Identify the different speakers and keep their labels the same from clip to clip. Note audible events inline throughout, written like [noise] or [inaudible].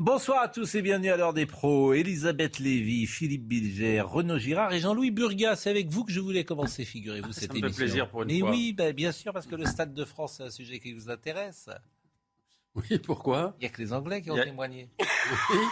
Speaker 1: Bonsoir à tous et bienvenue à l'heure des pros. Elisabeth Lévy, Philippe Bilger, Renaud Girard et Jean-Louis Burgas. C'est avec vous que je voulais commencer, figurez-vous, cette
Speaker 2: me fait
Speaker 1: émission.
Speaker 2: plaisir pour une
Speaker 1: Mais
Speaker 2: fois.
Speaker 1: oui, bah, bien sûr, parce que le Stade de France, c'est un sujet qui vous intéresse.
Speaker 2: Oui, pourquoi
Speaker 1: Il n'y a que les Anglais qui ont
Speaker 2: a-
Speaker 1: témoigné.
Speaker 2: Oui,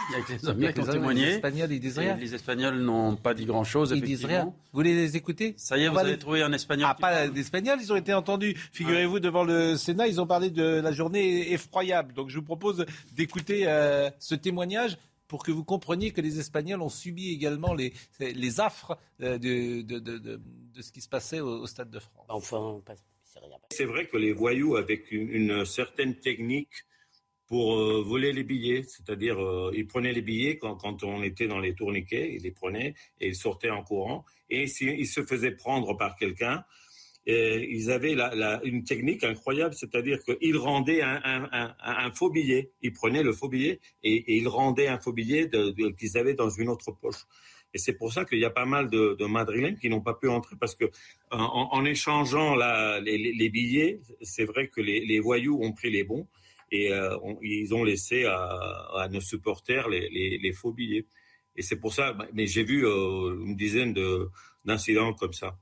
Speaker 2: il y a que les Anglais qui ont
Speaker 1: les Anglais, Les
Speaker 2: témoigné.
Speaker 1: Espagnols, ils disent
Speaker 2: Et
Speaker 1: rien.
Speaker 2: les Espagnols n'ont pas dit grand-chose,
Speaker 1: Ils disent rien. Vous voulez les écouter
Speaker 2: Ça y est,
Speaker 1: On
Speaker 2: vous avez
Speaker 1: les-
Speaker 2: trouvé un Espagnol
Speaker 1: Ah,
Speaker 2: qui
Speaker 1: pas
Speaker 2: parle
Speaker 1: d'Espagnols, ils ont été entendus. Figurez-vous, devant le Sénat, ils ont parlé de la journée effroyable. Donc je vous propose d'écouter euh, ce témoignage pour que vous compreniez que les Espagnols ont subi également les, les affres euh, de, de, de, de- de ce qui se passait au, au Stade de France.
Speaker 3: Enfin, pas- c'est rien.
Speaker 4: C'est vrai que les voyous, avec une, une certaine technique pour euh, voler les billets, c'est-à-dire euh, ils prenaient les billets quand, quand on était dans les tourniquets, ils les prenaient et ils sortaient en courant. Et s'ils se faisaient prendre par quelqu'un, ils avaient la- la- une technique incroyable, c'est-à-dire qu'ils rendaient un, un- faux billet. Ils prenaient le faux billet et, ils rendaient un faux billet qu'ils avaient dans une autre poche. Et c'est pour ça qu'il y a pas mal de, Madrilènes qui n'ont pas pu entrer parce que en, échangeant les, billets, c'est vrai que les voyous ont pris les bons et euh, on- ils ont laissé à, à nos supporters les, les- les faux billets. Et c'est pour ça, mais j'ai vu euh, une dizaine de- d'incidents comme ça.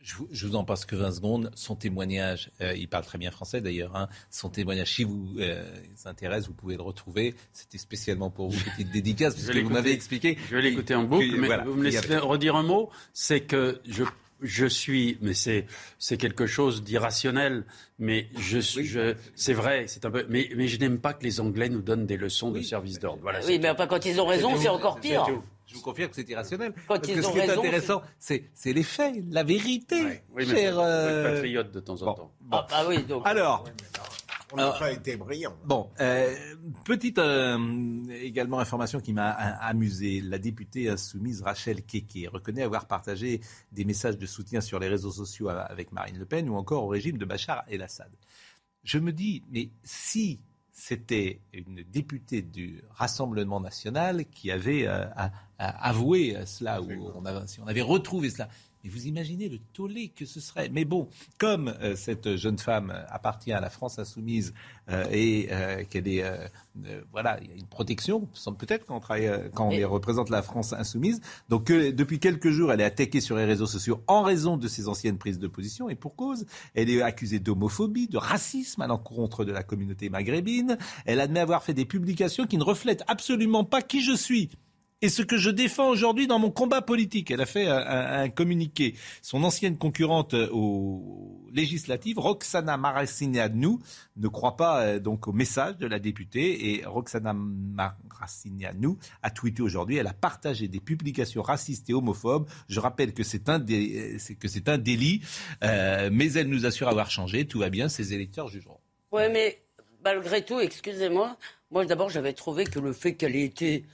Speaker 1: Je vous, je vous en passe que 20 secondes. Son témoignage, euh, il parle très bien français d'ailleurs. hein. Son témoignage, si vous euh, intéresse, vous pouvez le retrouver. C'était spécialement pour vous, petite dédicace, puisque vous m'avez expliqué.
Speaker 2: Je vais l'écouter en boucle, mais
Speaker 1: voilà,
Speaker 2: vous me laissez redire un mot. C'est que je, je suis, mais c'est, c'est quelque chose d'irrationnel, mais je, suis- je, c'est vrai, c'est un peu, mais, mais je n'aime pas que les Anglais nous donnent des leçons de service d'ordre. Voilà.
Speaker 3: Oui, mais enfin, quand ils ont raison, c'est encore pire.
Speaker 1: Je vous confirme que c'est irrationnel.
Speaker 3: Quand
Speaker 1: Parce
Speaker 3: ils
Speaker 1: que ce qui est intéressant, c'est c'est les faits, la vérité,
Speaker 2: Oui, mais
Speaker 1: cher. euh,
Speaker 2: patriote de temps en
Speaker 1: bon.
Speaker 2: temps.
Speaker 3: Ah, bah oui, donc.
Speaker 1: Alors,
Speaker 5: On n'a pas été brillant.
Speaker 1: Bon, euh, petite euh, également information qui m'a amusé. La députée insoumise Rachel Keke reconnaît avoir partagé des messages de soutien sur les réseaux sociaux avec Marine Le Pen ou encore au régime de Bachar el-Assad. Je me dis, mais si c'était une députée du Rassemblement national qui avait euh, avoué cela, ou on avait- si on avait retrouvé cela, mais vous imaginez le tollé que ce serait. Mais bon, comme euh, cette jeune femme euh, appartient à la France insoumise euh, et euh, qu'elle est, euh, euh, voilà, il y a une protection, peut-être quand on travaille, quand on
Speaker 3: Et-
Speaker 1: représente la France insoumise. Donc euh, depuis quelques jours, elle est attaquée sur les réseaux sociaux en raison de ses anciennes prises de position et pour cause. Elle est accusée d'homophobie, de racisme à l'encontre de la communauté maghrébine. Elle admet avoir fait des publications qui ne reflètent absolument pas qui je suis. Et ce que je défends aujourd'hui dans mon combat politique, elle a fait un, un- un communiqué. Son ancienne concurrente euh, aux législatives, Roxana Maracineanu, ne croit pas euh, donc au message de la députée. Et Roxana Maracineanu a tweeté aujourd'hui, elle a partagé des publications racistes et homophobes. Je rappelle que c'est un, euh, délit, mais elle nous assure avoir changé. Tout va bien, ses électeurs jugeront.
Speaker 3: Ouais, mais malgré tout, excusez-moi, moi d'abord j'avais trouvé que le fait qu'elle ait été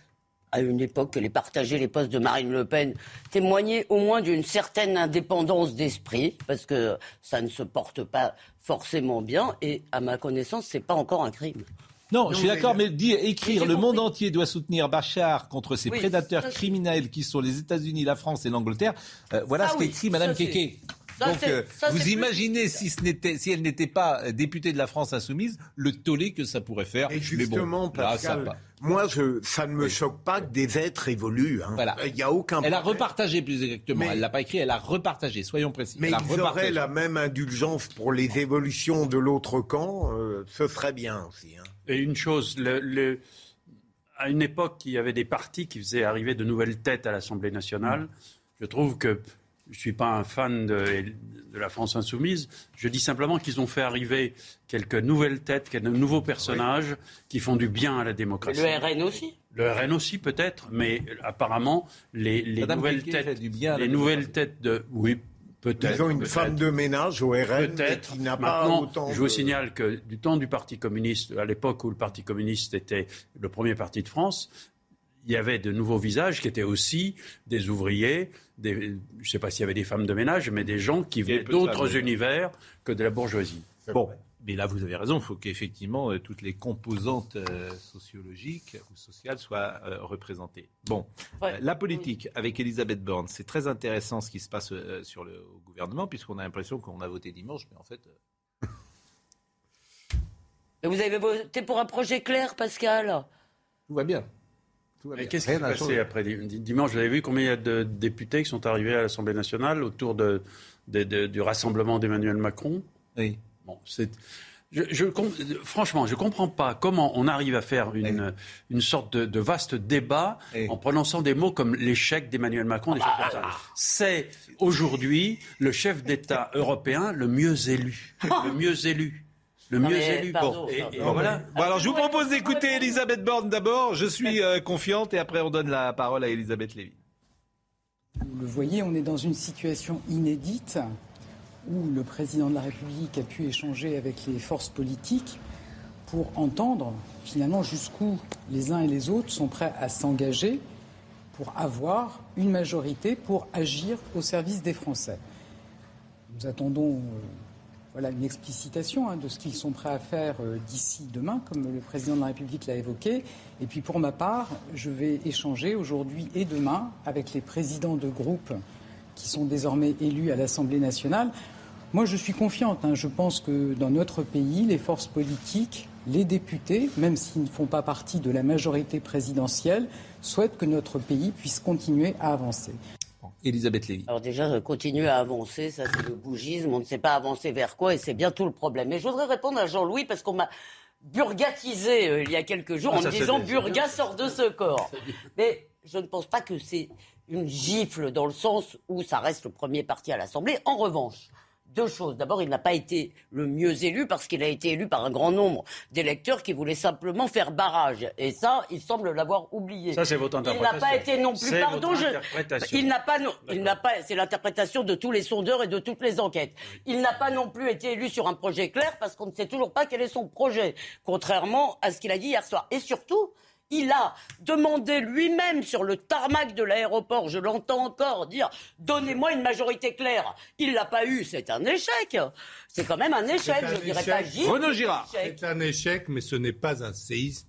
Speaker 3: à une époque qu'elle ait partagé les postes de Marine Le Pen témoignait au moins d'une certaine indépendance d'esprit, parce que ça ne se porte pas forcément bien, et à ma connaissance, c'est pas encore un crime.
Speaker 1: Non, je suis d'accord, mais dire, écrire le monde entier doit soutenir Bachar contre ses
Speaker 3: Oui,
Speaker 1: prédateurs criminels qui sont les États-Unis, la France et l'Angleterre. euh, voilà
Speaker 3: Ça,
Speaker 1: ce
Speaker 3: oui,
Speaker 1: qu'écrit Madame Keke.
Speaker 3: Ça,
Speaker 1: Donc, euh,
Speaker 3: ça,
Speaker 1: vous
Speaker 3: plus-
Speaker 1: imaginez si, ce n'était, si elle n'était pas euh, députée de la France insoumise, le tollé que ça pourrait faire.
Speaker 5: Et justement,
Speaker 1: bon, là, ça
Speaker 5: moi, je, ça ne me choque pas que des êtres évoluent. hein.
Speaker 1: Voilà.
Speaker 5: Il n'y a aucun
Speaker 1: Elle a repartagé plus exactement.
Speaker 5: Mais-
Speaker 1: Elle l'a pas écrit, elle a repartagé. Soyons précis.
Speaker 5: Mais
Speaker 1: elle a
Speaker 5: ils auraient la même indulgence pour les évolutions de l'autre camp, euh, ce serait bien aussi. hein.
Speaker 2: Et une chose, le- le- à une époque, il y avait des partis qui faisaient arriver de nouvelles têtes à l'Assemblée nationale. Je trouve que je ne suis pas un fan de, de la France insoumise. Je dis simplement qu'ils ont fait arriver quelques nouvelles têtes, quelques nouveaux personnages qui font du bien à la
Speaker 3: Et
Speaker 2: démocratie.
Speaker 3: le RN aussi
Speaker 2: Le RN aussi peut-être, mais apparemment les, nouvelles têtes,
Speaker 1: du bien
Speaker 2: les nouvelles têtes de oui Peut-être.
Speaker 5: Ils ont une femme de ménage au RN qui n'a pas
Speaker 2: Maintenant,
Speaker 5: autant
Speaker 2: je vous
Speaker 5: de-
Speaker 2: signale que du temps du Parti communiste, à l'époque où le Parti communiste était le premier parti de France, il y avait de nouveaux visages qui étaient aussi des ouvriers, des, je ne sais pas s'il y avait des femmes de ménage, mais des gens qui venaient d'autres univers que de la bourgeoisie.
Speaker 1: Bon, mais là vous avez raison, il faut qu'effectivement euh, toutes les composantes euh, sociologiques ou sociales soient euh, représentées. Bon,
Speaker 3: Ouais.
Speaker 1: euh, la politique avec Elisabeth Borne, c'est très intéressant ce qui se passe euh, sur le au gouvernement puisqu'on a l'impression qu'on a voté dimanche, mais en fait. euh,
Speaker 3: vous avez voté pour un projet clair, Pascal?
Speaker 1: Tout va bien.
Speaker 2: Mais qu'est-ce qui s'est passé après di- dimanche? Vous avez vu combien il y a de députés qui sont arrivés à l'Assemblée nationale autour de, de- de- du rassemblement d'Emmanuel Macron?
Speaker 1: Oui.
Speaker 2: Bon, c'est. Je, je com- franchement, je ne comprends pas comment on arrive à faire une, une sorte de, de vaste débat
Speaker 1: Oui.
Speaker 2: en prononçant des mots comme l'échec d'Emmanuel Macron. des choses comme ça. C'est aujourd'hui le chef d'État [laughs] européen le mieux élu. Le mieux élu. Le mieux élu. et, et voilà.
Speaker 1: Bon, alors je vous propose d'écouter Elisabeth Borne d'abord. Je suis euh, confiante et après on donne la parole à Elisabeth Lévy.
Speaker 6: Vous le voyez, on est dans une situation inédite où le président de la République a pu échanger avec les forces politiques pour entendre finalement jusqu'où les uns et les autres sont prêts à s'engager pour avoir une majorité pour agir au service des Français. Nous attendons euh, voilà, une explicitation hein, de ce qu'ils sont prêts à faire euh, d'ici demain, comme le président de la République l'a évoqué. Et puis pour ma part, je vais échanger aujourd'hui et demain avec les présidents de groupes qui sont désormais élus à l'Assemblée nationale. Moi, je suis confiante. hein. Je pense que dans notre pays, les forces politiques, les députés, même s'ils ne font pas partie de la majorité présidentielle, souhaitent que notre pays puisse continuer à avancer.
Speaker 1: Elisabeth Lévy.
Speaker 3: Alors déjà, euh, continuer à avancer, ça c'est le bougisme, on ne sait pas avancer vers quoi et c'est bien tout le problème. Mais je voudrais répondre à Jean-Louis parce qu'on m'a burgatisé euh, il y a quelques jours
Speaker 2: Ah,
Speaker 3: en me disant Burga sort de ce corps. Mais je ne pense pas que c'est une gifle dans le sens où ça reste le premier parti à l'Assemblée. En revanche, deux choses. D'abord, il n'a pas été le mieux élu parce qu'il a été élu par un grand nombre d'électeurs qui voulaient simplement faire barrage. Et ça, il semble l'avoir oublié.
Speaker 2: Ça, c'est votre
Speaker 3: Il n'a
Speaker 2: interprétation.
Speaker 3: pas été non plus.
Speaker 2: C'est
Speaker 3: Pardon,
Speaker 2: votre
Speaker 3: je-
Speaker 2: interprétation.
Speaker 3: il n'a pas, non- il n'a pas. C'est l'interprétation de tous les sondeurs et de toutes les enquêtes. Il n'a pas non plus été élu sur un projet clair parce qu'on ne sait toujours pas quel est son projet, contrairement à ce qu'il a dit hier soir. Et surtout. Il a demandé lui-même sur le tarmac de l'aéroport, je l'entends encore dire donnez-moi une majorité claire. Il l'a pas eu, c'est un échec. C'est quand même un échec,
Speaker 7: un
Speaker 3: je dirais pas
Speaker 7: échec.
Speaker 3: gifle,
Speaker 1: Renaud Girard.
Speaker 3: échec.
Speaker 7: C'est un échec, mais ce n'est pas un séisme.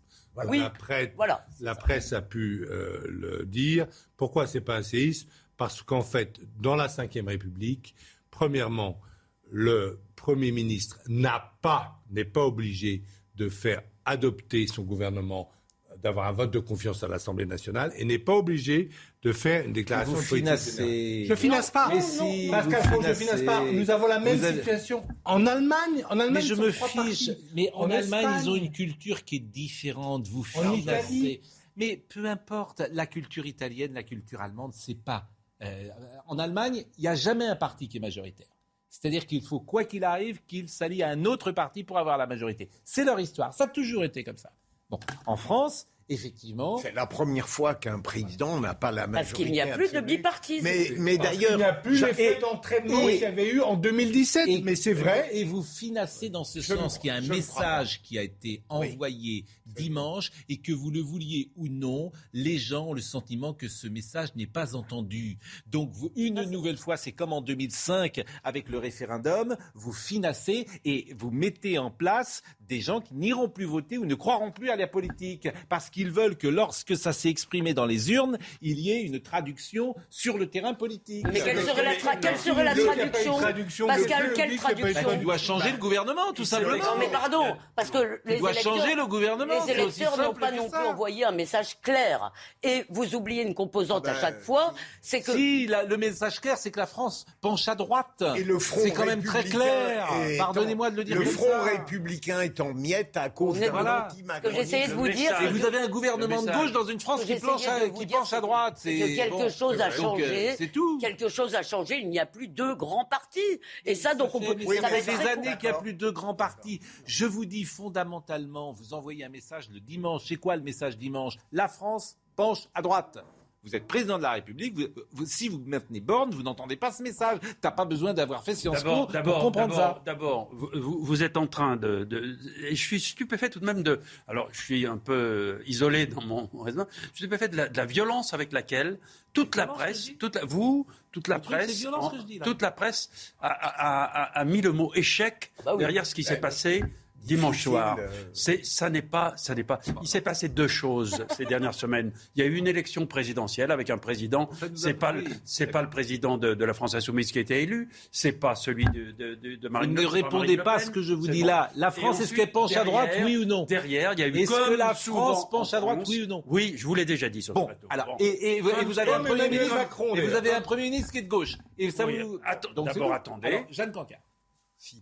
Speaker 3: Oui,
Speaker 7: la, presse,
Speaker 3: voilà.
Speaker 7: la presse a pu euh, le dire. Pourquoi c'est pas un séisme? Parce qu'en fait, dans la Ve République, premièrement, le Premier ministre n'a pas, n'est pas obligé de faire adopter son gouvernement d'avoir un vote de confiance à l'Assemblée nationale et n'est pas obligé de faire une déclaration
Speaker 1: Vous
Speaker 7: de politique générale. Je finasse pas.
Speaker 1: Mais si,
Speaker 7: Pascal
Speaker 1: vous
Speaker 7: Pro, je finance pas. Nous avons la même
Speaker 1: avez-
Speaker 7: situation en Allemagne. En Allemagne,
Speaker 8: Mais je me fiche. Mais en, Allemagne,
Speaker 7: Espagne.
Speaker 8: ils ont une culture qui est différente. Vous financez.
Speaker 1: Mais peu importe, la culture italienne, la culture allemande, c'est pas. euh, en Allemagne, il n'y a jamais un parti qui est majoritaire. C'est-à-dire qu'il faut, quoi qu'il arrive, qu'il s'allie à un autre parti pour avoir la majorité. C'est leur histoire. Ça a toujours été comme ça. Bon, en France, effectivement.
Speaker 5: C'est la première fois qu'un président n'a pas la majorité.
Speaker 3: Parce qu'il n'y a plus de bipartisme.
Speaker 5: Mais, mais
Speaker 7: Il
Speaker 5: d'ailleurs,
Speaker 7: n'y a plus l'effet
Speaker 5: et-
Speaker 7: d'entraînement qu'il y avait eu en 2017.
Speaker 1: Et-
Speaker 7: mais c'est vrai.
Speaker 1: Et vous finacez dans ce
Speaker 5: Je
Speaker 1: sens qu'il y a un message qui a été envoyé dimanche et que vous le vouliez ou non, les gens ont le sentiment que ce message n'est pas entendu. Donc vous- une nouvelle fois, c'est comme en 2005 avec le référendum, vous finacez et vous mettez en place des gens qui n'iront plus voter ou ne croiront plus à la politique parce qu'ils veulent que lorsque ça s'est exprimé dans les urnes, il y ait une traduction sur le terrain politique.
Speaker 3: Mais quelle serait la, tra- quelle serait traduction
Speaker 7: traduction
Speaker 3: Pascal, quelle
Speaker 7: il n'y a pas eu de
Speaker 3: traduction
Speaker 1: Il doit changer le gouvernement, tout simplement.
Speaker 3: Non mais pardon, parce que les
Speaker 1: Il doit
Speaker 3: électeurs,
Speaker 1: changer le gouvernement.
Speaker 3: Les électeurs n'ont pas non plus envoyé un message clair. Et vous oubliez une composante
Speaker 5: Ah
Speaker 3: à
Speaker 5: ben,
Speaker 3: chaque fois, c'est que
Speaker 1: Si, la- le message clair, c'est que la France penche à droite.
Speaker 5: Et le front
Speaker 1: C'est quand même très clair.
Speaker 5: est
Speaker 1: Pardonnez-moi
Speaker 5: en-
Speaker 1: de le dire
Speaker 5: Le front
Speaker 1: ça.
Speaker 5: républicain est en miettes à cause d'un
Speaker 1: Voilà.
Speaker 3: que j'essayais de vous dire.
Speaker 1: Et vous avez un gouvernement de gauche dans une France
Speaker 3: Ce
Speaker 1: qui à,
Speaker 3: vous
Speaker 1: qui penche à droite.
Speaker 3: c'est que quelque
Speaker 1: bon.
Speaker 3: chose a changé.
Speaker 1: C'est tout.
Speaker 3: Quelque chose a changé. Il n'y a plus deux grands partis. Et ça, donc on peut.
Speaker 1: Ça fait des années qu'il n'y a plus de grands partis. Je vous dis fondamentalement, vous envoyez un message le dimanche. C'est quoi le message dimanche? La France penche à droite. Vous êtes président de la République. vous- vous- si vous maintenez Borne, vous n'entendez pas ce message. T'as pas besoin d'avoir fait Sciences
Speaker 2: D'abord,
Speaker 1: Po pour comprendre ça.
Speaker 2: D'abord, vous, êtes en train de, de- Et je suis stupéfait tout de même de. Alors, je suis un peu isolé dans mon [laughs] raisonnement. Je suis stupéfait de la, de la violence avec laquelle toute la presse, toute la- vous, toute la
Speaker 1: c'est
Speaker 2: presse, en-
Speaker 1: que je dis, là.
Speaker 2: toute la presse a, a- a- a mis le mot échec
Speaker 3: bah oui.
Speaker 2: derrière ce qui s'est passé dimanche soir.
Speaker 5: euh.
Speaker 2: C'est, ça n'est pas, ça n'est pas. Il s'est passé deux choses [laughs] ces dernières semaines. Il y a eu une élection présidentielle avec un président. C'est pas, c'est pas le président de, de la France insoumise qui a été élu. C'est pas celui de, de, de,
Speaker 1: Vous
Speaker 2: Marine
Speaker 1: ne
Speaker 2: Le Pen. c'est
Speaker 1: répondez pas à ce que je vous dis
Speaker 2: bon.
Speaker 1: là. La France, est-ce qu'elle penche à droite, oui ou non?
Speaker 2: Derrière, il y a eu
Speaker 1: Est-ce
Speaker 2: comme
Speaker 1: que la France penche
Speaker 2: en
Speaker 1: à droite,
Speaker 2: France-
Speaker 1: oui ou non?
Speaker 2: Oui, je vous l'ai déjà dit sur
Speaker 1: Bon,
Speaker 2: ce plateau.
Speaker 1: alors,
Speaker 2: Bon.
Speaker 1: et, et vous, et vous avez un premier ministre,
Speaker 5: Macron,
Speaker 1: et vous avez un premier ministre qui est de gauche. Et ça
Speaker 2: Oui,
Speaker 1: vous.
Speaker 2: d'abord, attendez.
Speaker 1: Jeanne Cancar.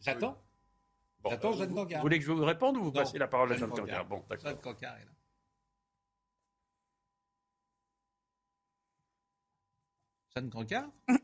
Speaker 1: J'attends.
Speaker 2: Bon,
Speaker 1: J'attends Jeanne
Speaker 2: vous,
Speaker 1: Cancar.
Speaker 2: vous voulez que je vous réponde ou vous
Speaker 1: Non,
Speaker 2: passez la parole à
Speaker 1: Jeanne
Speaker 2: Jeanne
Speaker 1: Cancar.
Speaker 2: Cancar Bon, d'accord.
Speaker 1: Jeanne Cancar est là. Jeanne Cancar [coughs]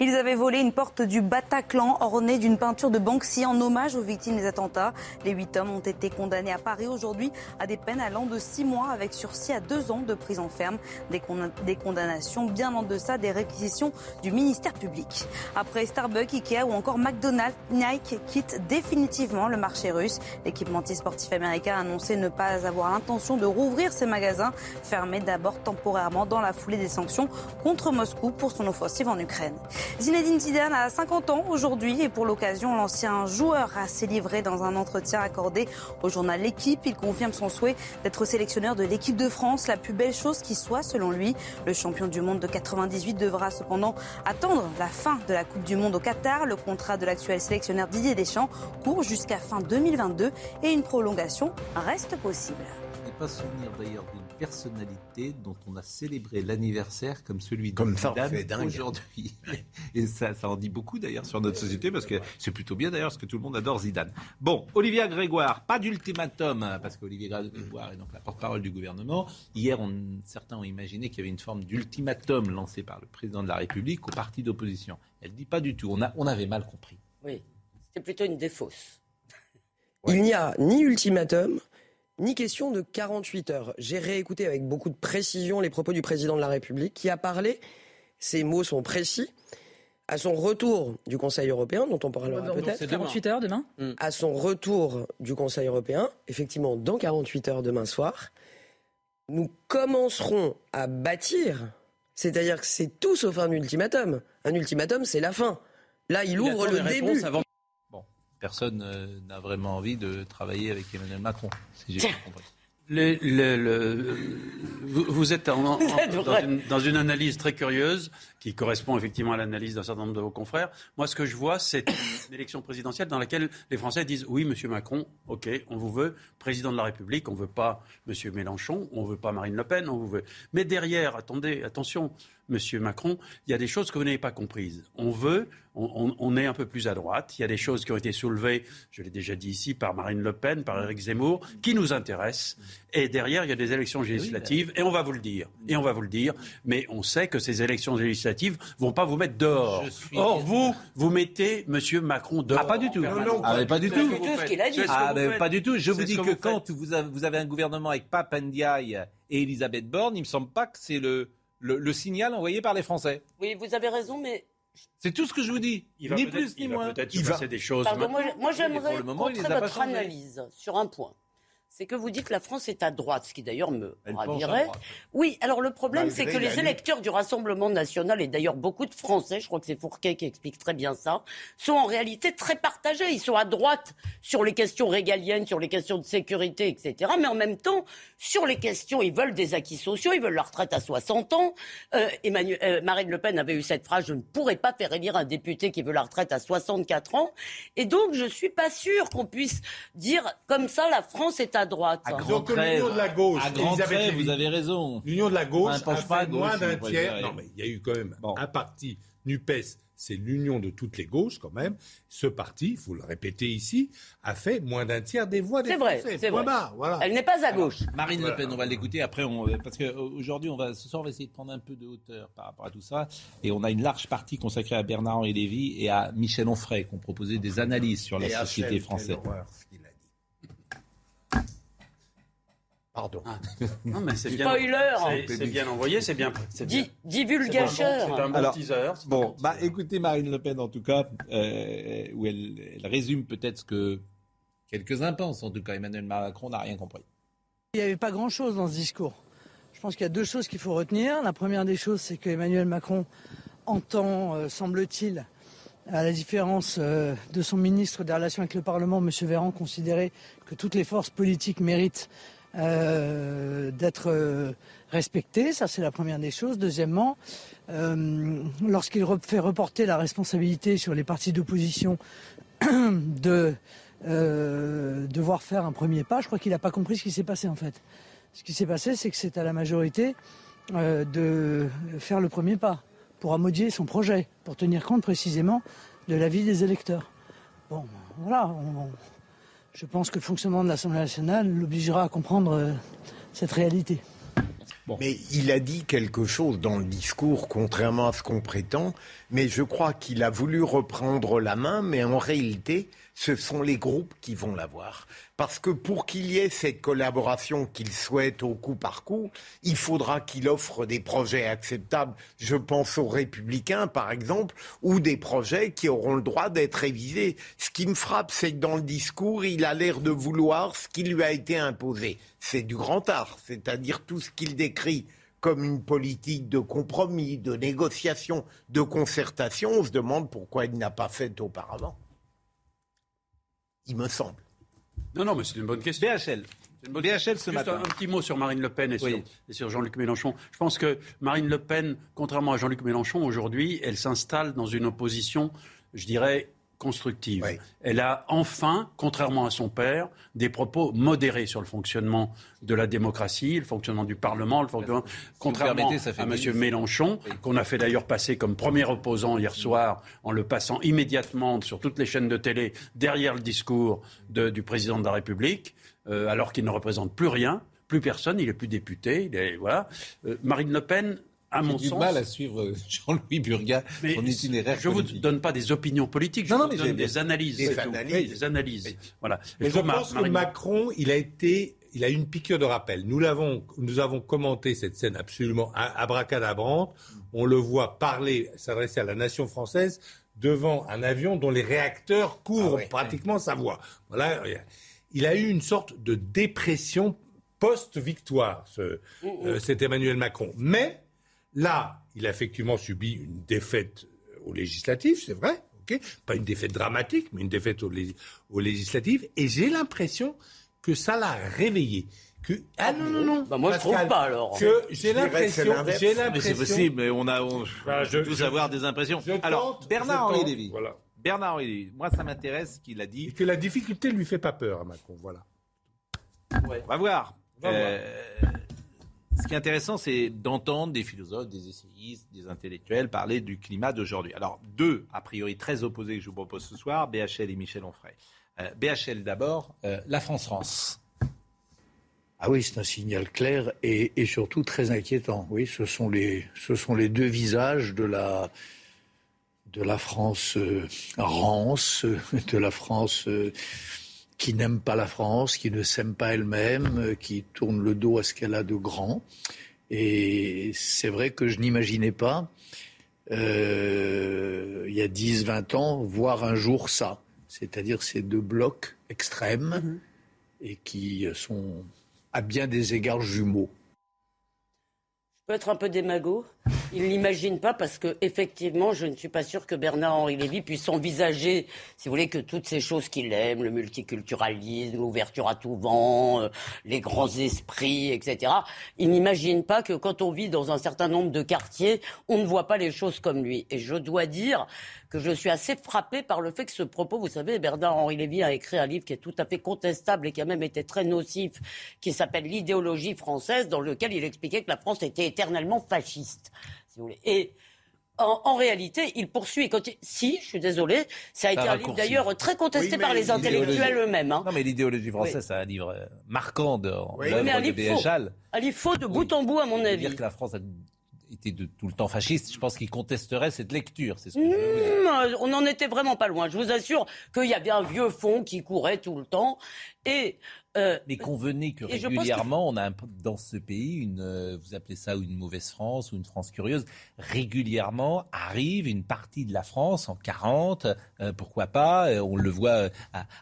Speaker 9: Ils avaient volé une porte du Bataclan ornée d'une peinture de Banksy en hommage aux victimes des attentats. Les huit hommes ont été condamnés à Paris aujourd'hui à des peines allant de six mois avec sursis à deux ans de prison ferme. Des, con- des condamnations bien en deçà des réquisitions du ministère public. Après Starbucks, Ikea ou encore McDonald's, Nike quitte définitivement le marché russe. L'équipementier sportif américain a annoncé ne pas avoir l'intention de rouvrir ses magasins, fermés d'abord temporairement dans la foulée des sanctions contre Moscou pour son offensive en Ukraine. Zinedine Zidane a 50 ans aujourd'hui et pour l'occasion, l'ancien joueur a s'est livré dans un entretien accordé au journal L'équipe. Il confirme son souhait d'être sélectionneur de l'équipe de France, la plus belle chose qui soit selon lui. Le champion du monde de 98 devra cependant attendre la fin de la Coupe du Monde au Qatar. Le contrat de l'actuel sélectionneur Didier Deschamps court jusqu'à fin 2022 et une prolongation reste possible.
Speaker 1: Je n'ai pas souvenir d'ailleurs d'une personnalité dont on a célébré l'anniversaire comme celui de
Speaker 5: Comme ça,
Speaker 1: aujourd'hui. [laughs] [laughs] Et ça, ça en dit beaucoup d'ailleurs sur notre société parce que c'est plutôt bien d'ailleurs parce que tout le monde adore Zidane. Bon, Olivier Grégoire, pas d'ultimatum hein, parce qu'Olivier Grégoire est donc la porte-parole du gouvernement. Hier, on- certains ont imaginé qu'il y avait une forme d'ultimatum lancé par le président de la République au parti d'opposition. Elle dit pas du tout. On, a, on avait mal compris.
Speaker 3: Oui, c'était plutôt une défausse.
Speaker 10: Il n'y a ni ultimatum, ni question de 48 heures. J'ai réécouté avec beaucoup de précision les propos du président de la République qui a parlé, ces mots sont précis, à son retour du Conseil européen, dont on parlera peut-être.
Speaker 11: 48 heures demain
Speaker 10: À son retour du Conseil européen, effectivement dans 48 heures demain soir, nous commencerons à bâtir, c'est-à-dire que c'est tout sauf un ultimatum. Un ultimatum, c'est la fin. Là, il ouvre le début.
Speaker 1: Bon, personne euh, n'a vraiment envie de travailler avec Emmanuel Macron, si j'ai bien compris.
Speaker 2: Le- le- le- vous, vous êtes en- en- dans, une, dans une analyse très curieuse qui correspond effectivement à l'analyse d'un certain nombre de vos confrères. Moi, ce que je vois, c'est [coughs] une élection présidentielle dans laquelle les Français disent oui, Monsieur Macron, ok, on vous veut président de la République, on veut pas Monsieur Mélenchon, on veut pas Marine Le Pen, on vous veut. Mais derrière, attendez, attention, Monsieur Macron, il y a des choses que vous n'avez pas comprises. On veut, on, on- on est un peu plus à droite. Il y a des choses qui ont été soulevées, je l'ai déjà dit ici, par Marine Le Pen, par Éric Zemmour, qui nous intéressent. Et derrière, il y a des élections législatives, et on va vous le dire. Et on va vous le dire. Mais on sait que ces élections législatives vont pas vous mettre dehors. Or, vous, vous mettez Monsieur Macron dehors.
Speaker 1: Ah, pas du tout. Non, non, ah, mais pas du tout.
Speaker 2: ce
Speaker 3: qu'il a dit.
Speaker 1: Ah, ben, pas du tout. Je vous dis
Speaker 2: que
Speaker 1: que,
Speaker 2: vous
Speaker 1: quand vous avez, vous avez un gouvernement avec Pape Ndiaye et Elisabeth Borne, il me semble pas que c'est le, le, le signal envoyé par les Français.
Speaker 3: Oui, vous avez raison, mais
Speaker 1: C'est tout ce que je vous dis.
Speaker 2: Il va
Speaker 1: ni
Speaker 2: peut-être-
Speaker 1: plus ni
Speaker 2: il va
Speaker 1: moins.
Speaker 2: peut-être se
Speaker 1: Il va-
Speaker 2: passer des choses.
Speaker 3: Pardon, moi, moi,
Speaker 1: pour
Speaker 3: j'aimerais
Speaker 1: le moment, il
Speaker 3: contrer votre analyse sur un point. C'est que vous dites que la France est à droite, ce qui d'ailleurs me
Speaker 1: Elle
Speaker 3: ravirait. Oui, alors le problème, c'est que les électeurs du Rassemblement national, et d'ailleurs beaucoup de Français, je crois que c'est Fourquet qui explique très bien ça, sont en réalité très partagés. Ils sont à droite sur les questions régaliennes, sur les questions de sécurité, etc. Mais en même temps, sur les questions, ils veulent des acquis sociaux, ils veulent la retraite à 60 ans. Euh, Emmanuel, euh, Marine Le Pen avait eu cette phrase, je ne pourrais pas faire élire un député qui veut la retraite à 64 ans. Et donc, je suis pas sûre qu'on puisse dire comme ça, la France est à droite.
Speaker 1: À grand
Speaker 7: Donc, l'union de la gauche,
Speaker 1: à grand trait, vous avez raison.
Speaker 7: L'Union de la gauche
Speaker 1: Enfin,
Speaker 7: a fait moins d'un tiers. Non, mais il y a eu quand même
Speaker 1: Bon.
Speaker 7: un parti, NUPES, c'est l'union de toutes les gauches quand même. Ce parti, il faut le répéter ici, a fait moins d'un tiers des voix des
Speaker 3: C'est vrai, c'est
Speaker 7: Point
Speaker 3: vrai.
Speaker 7: voilà.
Speaker 3: Elle n'est pas à gauche.
Speaker 1: Marine Le Pen, on va l'écouter après, on, parce qu'aujourd'hui, on va, ce soir, on va essayer de prendre un peu de hauteur par rapport à tout ça. Et on a une large partie consacrée à Bernard-Henri Lévy et à Michel Onfray, qui ont proposé des analyses sur la
Speaker 5: Et
Speaker 1: société
Speaker 5: Hachel,
Speaker 1: française.
Speaker 5: Pardon. [laughs]
Speaker 2: Non, mais c'est bien.
Speaker 3: Spoiler.
Speaker 2: c'est- C'est bien envoyé, c'est bien. c'est bien.
Speaker 3: Di- divulgateur.
Speaker 2: C'est un bon
Speaker 1: Alors,
Speaker 2: teaser.
Speaker 1: Bon, bah écoutez Marine Le Pen en tout cas, euh, où elle, elle résume peut-être ce que quelques-uns pensent. En tout cas, Emmanuel Macron n'a rien compris.
Speaker 11: Il n'y avait pas grand-chose dans ce discours. Je pense qu'il y a deux choses qu'il faut retenir. La première des choses, c'est qu'Emmanuel Macron entend, euh, semble-t-il, à la différence euh, de son ministre des Relations avec le Parlement, M. Véran, considérer que toutes les forces politiques méritent euh, d'être euh, respectées. Ça, c'est la première des choses. Deuxièmement, euh, lorsqu'il fait reporter la responsabilité sur les partis d'opposition [coughs] de devoir faire un premier pas, je crois qu'il n'a pas compris ce qui s'est passé en fait. Ce qui s'est passé, c'est que c'est à la majorité de faire le premier pas pour amodier son projet, pour tenir compte précisément de l'avis des électeurs. Bon, voilà. on- je pense que le fonctionnement de l'Assemblée nationale l'obligera à comprendre euh, cette réalité.
Speaker 5: Mais il a dit quelque chose dans le discours, contrairement à ce qu'on prétend, mais je crois qu'il a voulu reprendre la main, mais en réalité, ce sont les groupes qui vont l'avoir. Parce que pour qu'il y ait cette collaboration qu'il souhaite au coup par coup, il faudra qu'il offre des projets acceptables. Je pense aux républicains, par exemple, ou des projets qui auront le droit d'être révisés. Ce qui me frappe, c'est que dans le discours, il a l'air de vouloir ce qui lui a été imposé. C'est du grand art, c'est-à-dire tout ce qu'il décrit comme une politique de compromis, de négociation, de concertation. On se demande pourquoi il n'a pas fait auparavant. Il me semble.
Speaker 2: Non, non, mais c'est une bonne question.
Speaker 1: BHL.
Speaker 2: C'est une bonne-
Speaker 1: BHL ce
Speaker 2: Juste
Speaker 1: matin.
Speaker 2: Un, un petit mot sur Marine Le Pen et sur,
Speaker 1: Oui.
Speaker 2: et sur Jean-Luc Mélenchon. Je pense que Marine Le Pen, contrairement à Jean-Luc Mélenchon, aujourd'hui, elle s'installe dans une opposition, je dirais, constructive. Elle a enfin, contrairement à son père, des propos modérés sur le fonctionnement de la démocratie, le fonctionnement du Parlement, le fonctionnement, contrairement
Speaker 1: permettez, ça fait
Speaker 2: à M. Mélenchon, qu'on a fait d'ailleurs passer comme premier opposant hier soir, en le passant immédiatement sur toutes les chaînes de télé derrière le discours de- du président de la République, euh, alors qu'il ne représente plus rien, plus personne, il est plus député, il est voilà. Euh, Marine Le Pen. À mon
Speaker 1: J'ai du
Speaker 2: sens,
Speaker 1: mal à suivre euh, [laughs] Jean-Louis Burgat,
Speaker 2: mais
Speaker 1: son itinéraire
Speaker 2: je ne vous donne pas des opinions politiques, je
Speaker 1: Non,
Speaker 2: vous
Speaker 1: mais
Speaker 2: donne des analyses.
Speaker 5: des analyses.
Speaker 2: Oui. Voilà.
Speaker 7: Mais je pense que Macron, il a été, il a eu une piqûre de rappel. Nous l'avons, nous avons commenté cette scène absolument abracadabrante. On le voit parler, s'adresser à la nation française devant un avion dont les réacteurs couvrent
Speaker 5: Ah ouais,
Speaker 7: pratiquement sa voix. Voilà. Il a eu une sorte de dépression post-victoire, ce, euh, cet Emmanuel Macron. Mais là, il a effectivement subi une défaite aux législatives, c'est vrai. ok Pas une défaite dramatique, mais une défaite aux, lég- aux législatives. Et j'ai l'impression que ça l'a réveillé. Que, ah non, non, non.
Speaker 3: Bah, moi, je trouve pas, alors.
Speaker 7: Que j'ai l'impression.
Speaker 1: Mais c'est possible, mais on a on,
Speaker 7: Bah, je-
Speaker 1: tous
Speaker 7: je-
Speaker 1: avoir des impressions.
Speaker 7: je
Speaker 1: Alors,
Speaker 7: tente,
Speaker 1: Bernard
Speaker 7: je
Speaker 1: Henri
Speaker 7: tente,
Speaker 1: Lévy.
Speaker 7: Voilà.
Speaker 1: Bernard Henri Lévy. Moi, ça m'intéresse ce qu'il a dit.
Speaker 7: Et que la difficulté lui fait pas peur à Macron. Voilà.
Speaker 1: On va voir.
Speaker 7: On va
Speaker 1: Euh, Ce qui est intéressant, c'est d'entendre des philosophes, des essayistes, des intellectuels parler du climat d'aujourd'hui. Alors, deux, a priori très opposés que je vous propose ce soir, BHL et Michel Onfray. Euh, BHL d'abord, euh, la France-France.
Speaker 12: Ah oui, c'est un signal clair et, surtout très inquiétant. Oui, ce sont les, deux visages de la, de la France euh, rance, de la France euh, qui n'aime pas la France, qui ne s'aime pas elle-même, euh, qui tourne le dos à ce qu'elle a de grand. Et c'est vrai que je n'imaginais pas, euh, il y a 10, 20 ans, voir un jour ça. C'est-à-dire ces deux blocs extrêmes et qui sont à bien des égards jumeaux.
Speaker 3: Être un peu démago. Il l'imagine pas parce que effectivement, je ne suis pas sûr que Bernard-Henri Lévy puisse envisager, si vous voulez, que toutes ces choses qu'il aime, le multiculturalisme, l'ouverture à tout vent, euh, les grands esprits, etc. Il n'imagine pas que quand on vit dans un certain nombre de quartiers, on ne voit pas les choses comme lui. Et je dois dire que je suis assez frappé par le fait que ce propos, vous savez, Bernard-Henri Lévy a écrit un livre qui est tout à fait contestable et qui a même été très nocif, qui s'appelle L'idéologie française, dans lequel il expliquait que la France était éternellement fasciste, si vous voulez. Et en, en réalité, il poursuit. Quand il- Si, je suis désolé, ça a été un livre d'ailleurs très contesté
Speaker 1: Oui,
Speaker 3: par les intellectuels eux-mêmes. hein.
Speaker 1: Non, mais l'idéologie française,
Speaker 3: Oui.
Speaker 1: c'est un livre euh, marquant de
Speaker 3: Oui,
Speaker 1: l'œuvre
Speaker 3: mais un
Speaker 1: de
Speaker 3: livre faux.
Speaker 1: BHL.
Speaker 3: Un livre faux de bout en bout, à mon avis.
Speaker 1: dire que la France a
Speaker 8: était de tout le temps fasciste, je pense qu'il contesterait cette lecture. C'est ce que je veux vous dire.
Speaker 3: Mmh, on n'en était vraiment pas loin. Je vous assure qu'il y avait un vieux fond qui courait tout le temps. Et euh,
Speaker 8: Mais convenez que régulièrement, on a un peu dans ce pays une, euh, vous appelez ça une mauvaise France ou une France curieuse. Régulièrement arrive une partie de la France en 40, euh, pourquoi pas On le voit euh,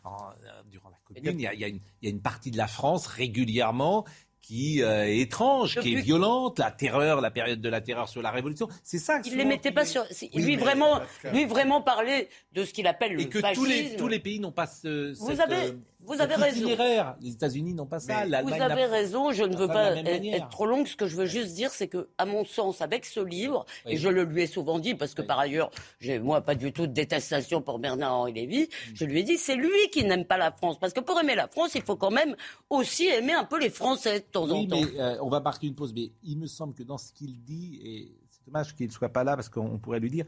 Speaker 8: en- euh, durant la Commune. Il y, a, il y a une, il y a une partie de la France régulièrement qui euh, est étrange, qui est violente, la terreur, la période de la terreur sur la Révolution. C'est ça.
Speaker 3: il ne les mettait pas sur. lui vraiment, lui vraiment parlait de ce qu'il appelle le
Speaker 8: Et que
Speaker 3: fascisme.
Speaker 8: tous les, tous les pays n'ont pas ce,
Speaker 3: Vous
Speaker 8: cette,
Speaker 3: avez-
Speaker 8: euh,
Speaker 3: vous avez raison.
Speaker 8: itinéraire. Les États-Unis n'ont pas ça.
Speaker 3: Vous avez raison, je ne veux
Speaker 8: pas
Speaker 3: être, trop longue. Ce que je veux juste dire, c'est que, à mon sens, avec ce livre,
Speaker 8: Oui.
Speaker 3: et je le lui ai souvent dit, parce que par ailleurs, j'ai moi pas du tout de détestation pour Bernard-Henri Lévy,
Speaker 8: Mm.
Speaker 3: je lui ai dit, c'est lui qui n'aime pas la France. Parce que pour aimer la France, il faut quand même aussi aimer un peu les Français de temps en
Speaker 8: Oui,
Speaker 3: temps.
Speaker 8: mais euh, on va marquer une pause. Mais il me semble que dans ce qu'il dit, et c'est dommage qu'il ne soit pas là parce qu'on pourrait lui dire,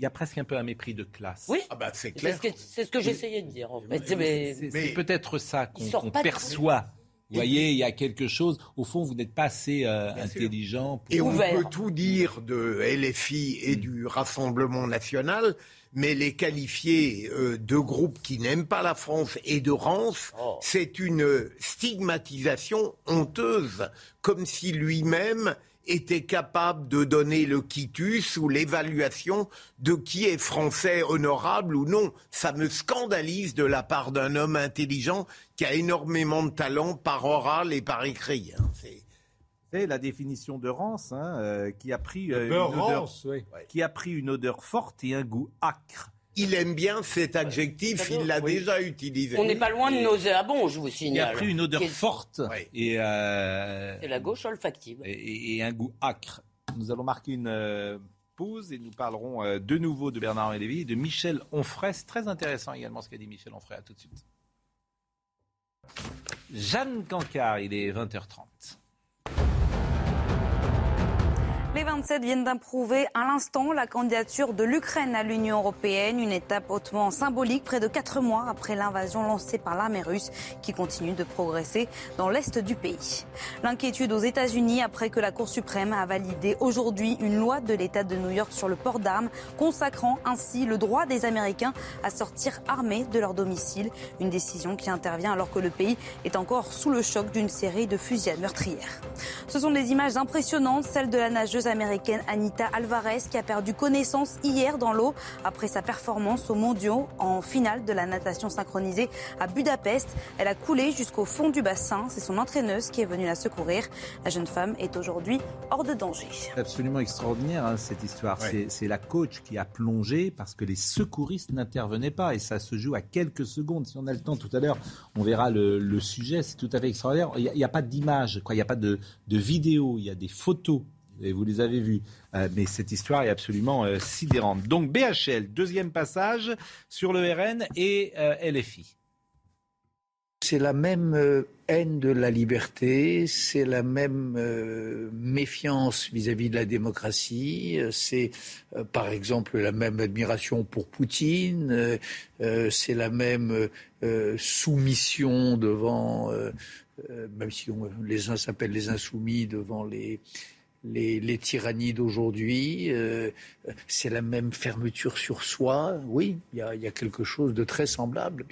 Speaker 8: il y a presque un peu un mépris de classe.
Speaker 3: Oui.
Speaker 5: Ah bah c'est
Speaker 3: C'est
Speaker 5: clair.
Speaker 3: ce que, c'est ce que j'essayais de dire, en fait. Mais-
Speaker 8: C'est peut-être ça qu'on perçoit. Vous voyez, il y a quelque chose. Au fond, vous n'êtes pas assez euh, intelligent. Pour...
Speaker 5: Et on
Speaker 3: Ouvert.
Speaker 5: peut tout dire de LFI et du Rassemblement national, mais les qualifier euh, de groupes qui n'aiment pas la France et de rance,
Speaker 3: Oh.
Speaker 5: c'est une stigmatisation honteuse, comme si lui-même était capable de donner le quitus ou l'évaluation de qui est français honorable ou non. Ça me scandalise de la part d'un homme intelligent qui a énormément de talent par oral et par écrit. hein. C'est-
Speaker 1: C'est la définition de Rance, hein, euh, qui a pris euh, une odeur,
Speaker 7: rance, oui.
Speaker 1: qui a pris une odeur forte et un goût acre.
Speaker 5: Il aime bien cet adjectif, il l'a déjà utilisé.
Speaker 3: On n'est pas loin de nauséabond, je vous
Speaker 1: Qui a
Speaker 3: signale.
Speaker 1: pris une odeur forte et, euh,
Speaker 3: C'est la gauche olfactive.
Speaker 1: et, et un goût acre. Nous allons marquer une euh, pause et nous parlerons euh, de nouveau de Bernard Lévy et de Michel Onfray. C'est très intéressant également ce qu'a dit Michel Onfray. À tout de suite. Jeanne Cancard, il est 20h30.
Speaker 9: Les 27 viennent d'approuver à l'instant la candidature de l'Ukraine à l'Union européenne, une étape hautement symbolique près de quatre mois après l'invasion lancée par l'armée russe qui continue de progresser dans l'est du pays. L'inquiétude aux États-Unis après que la Cour suprême a validé aujourd'hui une loi de l'État de New York sur le port d'armes, consacrant ainsi le droit des Américains à sortir armés de leur domicile, une décision qui intervient alors que le pays est encore sous le choc d'une série de fusillades meurtrières. Ce sont des images impressionnantes, celles de la nageuse américaine Anita Alvarez qui a perdu connaissance hier dans l'eau après sa performance aux mondiaux en finale de la natation synchronisée à Budapest. Elle a coulé jusqu'au fond du bassin. C'est son entraîneuse qui est venue la secourir. La jeune femme est aujourd'hui hors de danger.
Speaker 1: C'est absolument extraordinaire hein, cette histoire.
Speaker 5: Ouais.
Speaker 1: C'est- la coach qui a plongé parce que les secouristes n'intervenaient pas et ça se joue à quelques secondes. Si on a le temps tout à l'heure, on verra le, le sujet. C'est tout à fait extraordinaire. Il n'y a, pas d'image, quoi. Il n'y a pas de, de vidéo. Il y a des photos. Et vous les avez vues. Euh, mais cette histoire est absolument euh, sidérante. Donc BHL, deuxième passage sur le RN et euh, LFI.
Speaker 12: C'est la même haine de la liberté, c'est la même méfiance vis-à-vis de la démocratie, c'est par exemple la même admiration pour Poutine, c'est la même soumission devant, même si les uns s'appellent les insoumis, devant les, les, les tyrannies d'aujourd'hui, euh, c'est la même fermeture sur soi. Oui, il y a, il y a quelque chose de très semblable.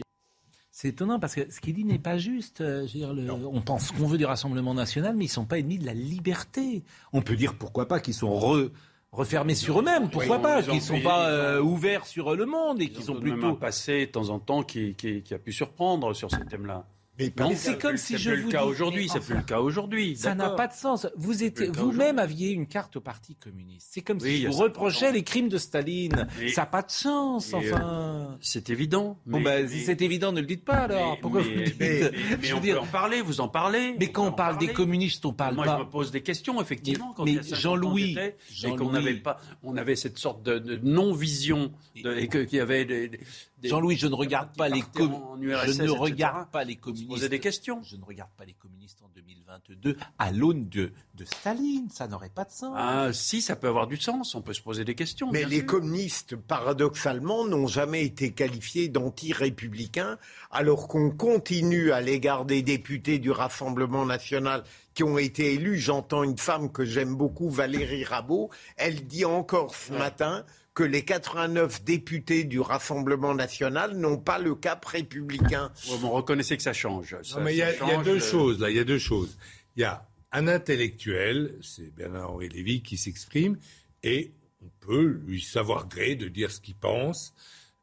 Speaker 1: C'est étonnant parce que ce qu'il dit n'est pas juste. Euh, je veux dire, le- on pense qu'on veut du Rassemblement national, mais ils ne sont pas ennemis de la liberté. On peut dire pourquoi pas qu'ils sont re- refermés sur eux-mêmes, pourquoi
Speaker 2: Oui,
Speaker 1: pas, qu'ils ne sont pas euh, ouverts sur le monde et
Speaker 2: Ils
Speaker 1: qu'ils
Speaker 2: ont même un
Speaker 1: plutôt.
Speaker 2: passé de temps en temps qui, qui- qui a pu surprendre sur ces thèmes-là.
Speaker 5: Mais
Speaker 1: Mais c'est comme si
Speaker 2: c'est
Speaker 1: je
Speaker 2: plus
Speaker 1: vous
Speaker 2: le cas aujourd'hui,
Speaker 1: mais
Speaker 2: c'est plus le cas aujourd'hui.
Speaker 1: Ça n'a pas de sens. Vous étiez, vous-même aviez une carte au Parti communiste. C'est comme
Speaker 2: Oui,
Speaker 1: si vous
Speaker 2: 50
Speaker 1: reprochiez
Speaker 2: ans.
Speaker 1: les crimes de Staline.
Speaker 2: Mais-
Speaker 1: ça n'a pas de sens,
Speaker 2: mais,
Speaker 1: enfin.
Speaker 2: C'est évident.
Speaker 1: Bon,
Speaker 2: mais-
Speaker 1: ben,
Speaker 2: mais-
Speaker 1: si c'est évident, ne le dites pas alors.
Speaker 2: mais-
Speaker 1: Pourquoi
Speaker 2: mais-
Speaker 1: vous le dites
Speaker 2: mais- [laughs] mais- mais on
Speaker 1: dire,
Speaker 2: peut en parler, vous en parlez.
Speaker 1: mais quand on parle des communistes, on parle
Speaker 2: Moi,
Speaker 1: pas.
Speaker 2: je me pose des questions, effectivement,
Speaker 1: Mais-
Speaker 2: quand
Speaker 1: mais
Speaker 2: il y a 50
Speaker 1: Jean-Louis,
Speaker 2: et qu'on n'avait pas, on avait cette sorte de, non-vision, et qu'il y avait des-
Speaker 1: Jean-Louis, je ne regarde pas les com- je
Speaker 2: etc.
Speaker 1: pas communistes
Speaker 2: poser des questions.
Speaker 8: Je ne regarde pas les communistes en 2022 à l'aune de, de Staline. Ça n'aurait pas de sens.
Speaker 2: Ah, si, ça peut avoir du sens. On peut se poser des questions.
Speaker 5: Mais les
Speaker 2: sûr.
Speaker 5: communistes, paradoxalement, n'ont jamais été qualifiés d'anti-républicains, alors qu'on continue à l'égard des députés du Rassemblement national qui ont été élus. J'entends une femme que j'aime beaucoup, Valérie Rabault. Elle dit encore ce matin que les 89 députés du Rassemblement national n'ont pas le cap républicain.
Speaker 2: Ouais, on reconnaissait que ça change. Ça-
Speaker 7: Non, mais il y, a- y deux
Speaker 2: euh,
Speaker 7: choses là. Il y a deux choses. Il y a un intellectuel, c'est Bernard-Henri Lévy, qui s'exprime et on peut lui savoir gré de dire ce qu'il pense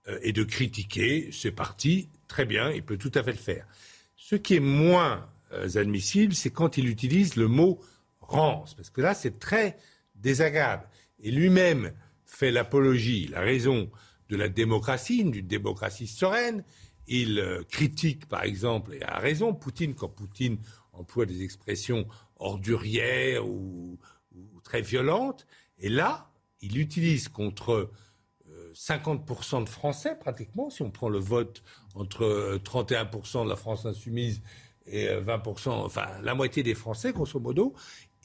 Speaker 7: euh, et de critiquer. C'est parti, très bien, il peut tout à fait le faire. Ce qui est moins euh, admissible, c'est quand il utilise le mot rance, parce que là, c'est très désagréable. Et lui-même fait l'apologie, la raison de la démocratie, d'une démocratie sereine. Il euh, critique, par exemple, et a raison, Poutine, quand Poutine emploie des expressions ordurières ou, ou très violentes. Et là, il utilise contre euh, 50% de Français, pratiquement, si on prend le vote entre euh, 31% de la France insoumise et euh, 20%, enfin la moitié des Français, grosso modo,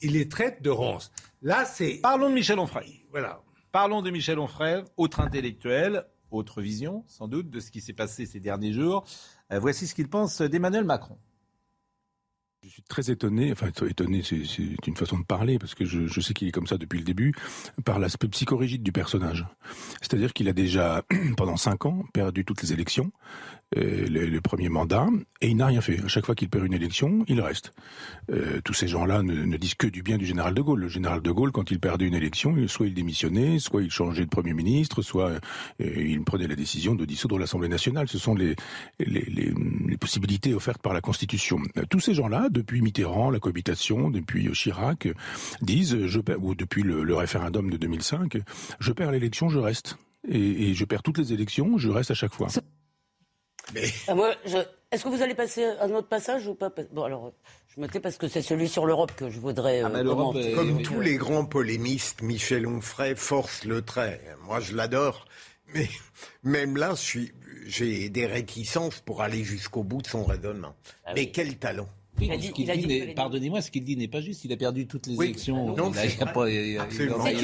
Speaker 7: il les traite de rance. Là, c'est...
Speaker 1: Parlons de Michel Onfray.
Speaker 7: Voilà.
Speaker 1: Parlons de Michel Onfray, autre intellectuel, autre vision, sans doute, de ce qui s'est passé ces derniers jours. Euh, voici ce qu'il pense d'Emmanuel Macron.
Speaker 13: Je suis très étonné, enfin étonné, c'est une façon de parler, parce que je, je sais qu'il est comme ça depuis le début, par l'aspect psychorigide du personnage. C'est-à-dire qu'il a déjà, [clears throat] pendant cinq ans, perdu toutes les élections, euh, le, le premier mandat, et il n'a rien fait. À chaque fois qu'il perd une élection, il reste. Euh, tous ces gens-là ne, ne disent que du bien du général de Gaulle. Le général de Gaulle, quand il perdait une élection, soit il démissionnait, soit il changeait de Premier ministre, soit euh, il prenait la décision de dissoudre l'Assemblée nationale. Ce sont les, les, les, possibilités offertes par la Constitution. Euh, Tous ces gens-là, depuis Mitterrand, la cohabitation, depuis Chirac, disent, je ou depuis le, le référendum de 2005, euh, je perds l'élection, je reste. Et, et je perds toutes les élections, je reste à chaque fois.
Speaker 3: Ah, moi, je- Est-ce que vous allez passer un autre passage ou pas Bon, alors, je me tais parce que c'est celui sur l'Europe que je voudrais. euh, commenter.
Speaker 5: Comme tous les grands polémistes, Michel Onfray force le trait. Moi, je l'adore. Mais même là, j'ai des réticences pour aller jusqu'au bout de son raisonnement.
Speaker 3: Ah
Speaker 5: mais quel talent
Speaker 3: Il a
Speaker 8: ce
Speaker 3: dit-
Speaker 8: qu'il
Speaker 3: il a
Speaker 8: dit Pardonnez-moi, ce qu'il dit n'est pas juste. Il a perdu toutes les
Speaker 5: Oui,
Speaker 8: élections.
Speaker 5: non,
Speaker 8: il a, il pas- il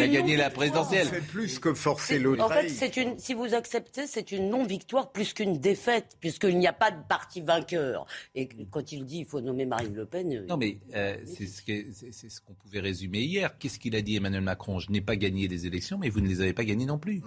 Speaker 8: il gagné la présidentielle.
Speaker 5: C'est plus que forcer le
Speaker 3: En fait, c'est une, si vous acceptez, c'est une non-victoire plus qu'une défaite, puisqu'il n'y a pas de parti vainqueur. Et quand il dit qu'il faut nommer Marine Le Pen. euh,
Speaker 8: Non, mais euh, ce c'est ce qu'on pouvait résumer hier. Qu'est-ce qu'il a dit Emmanuel Macron? Je n'ai pas gagné les élections, mais vous ne les avez pas gagnées non plus.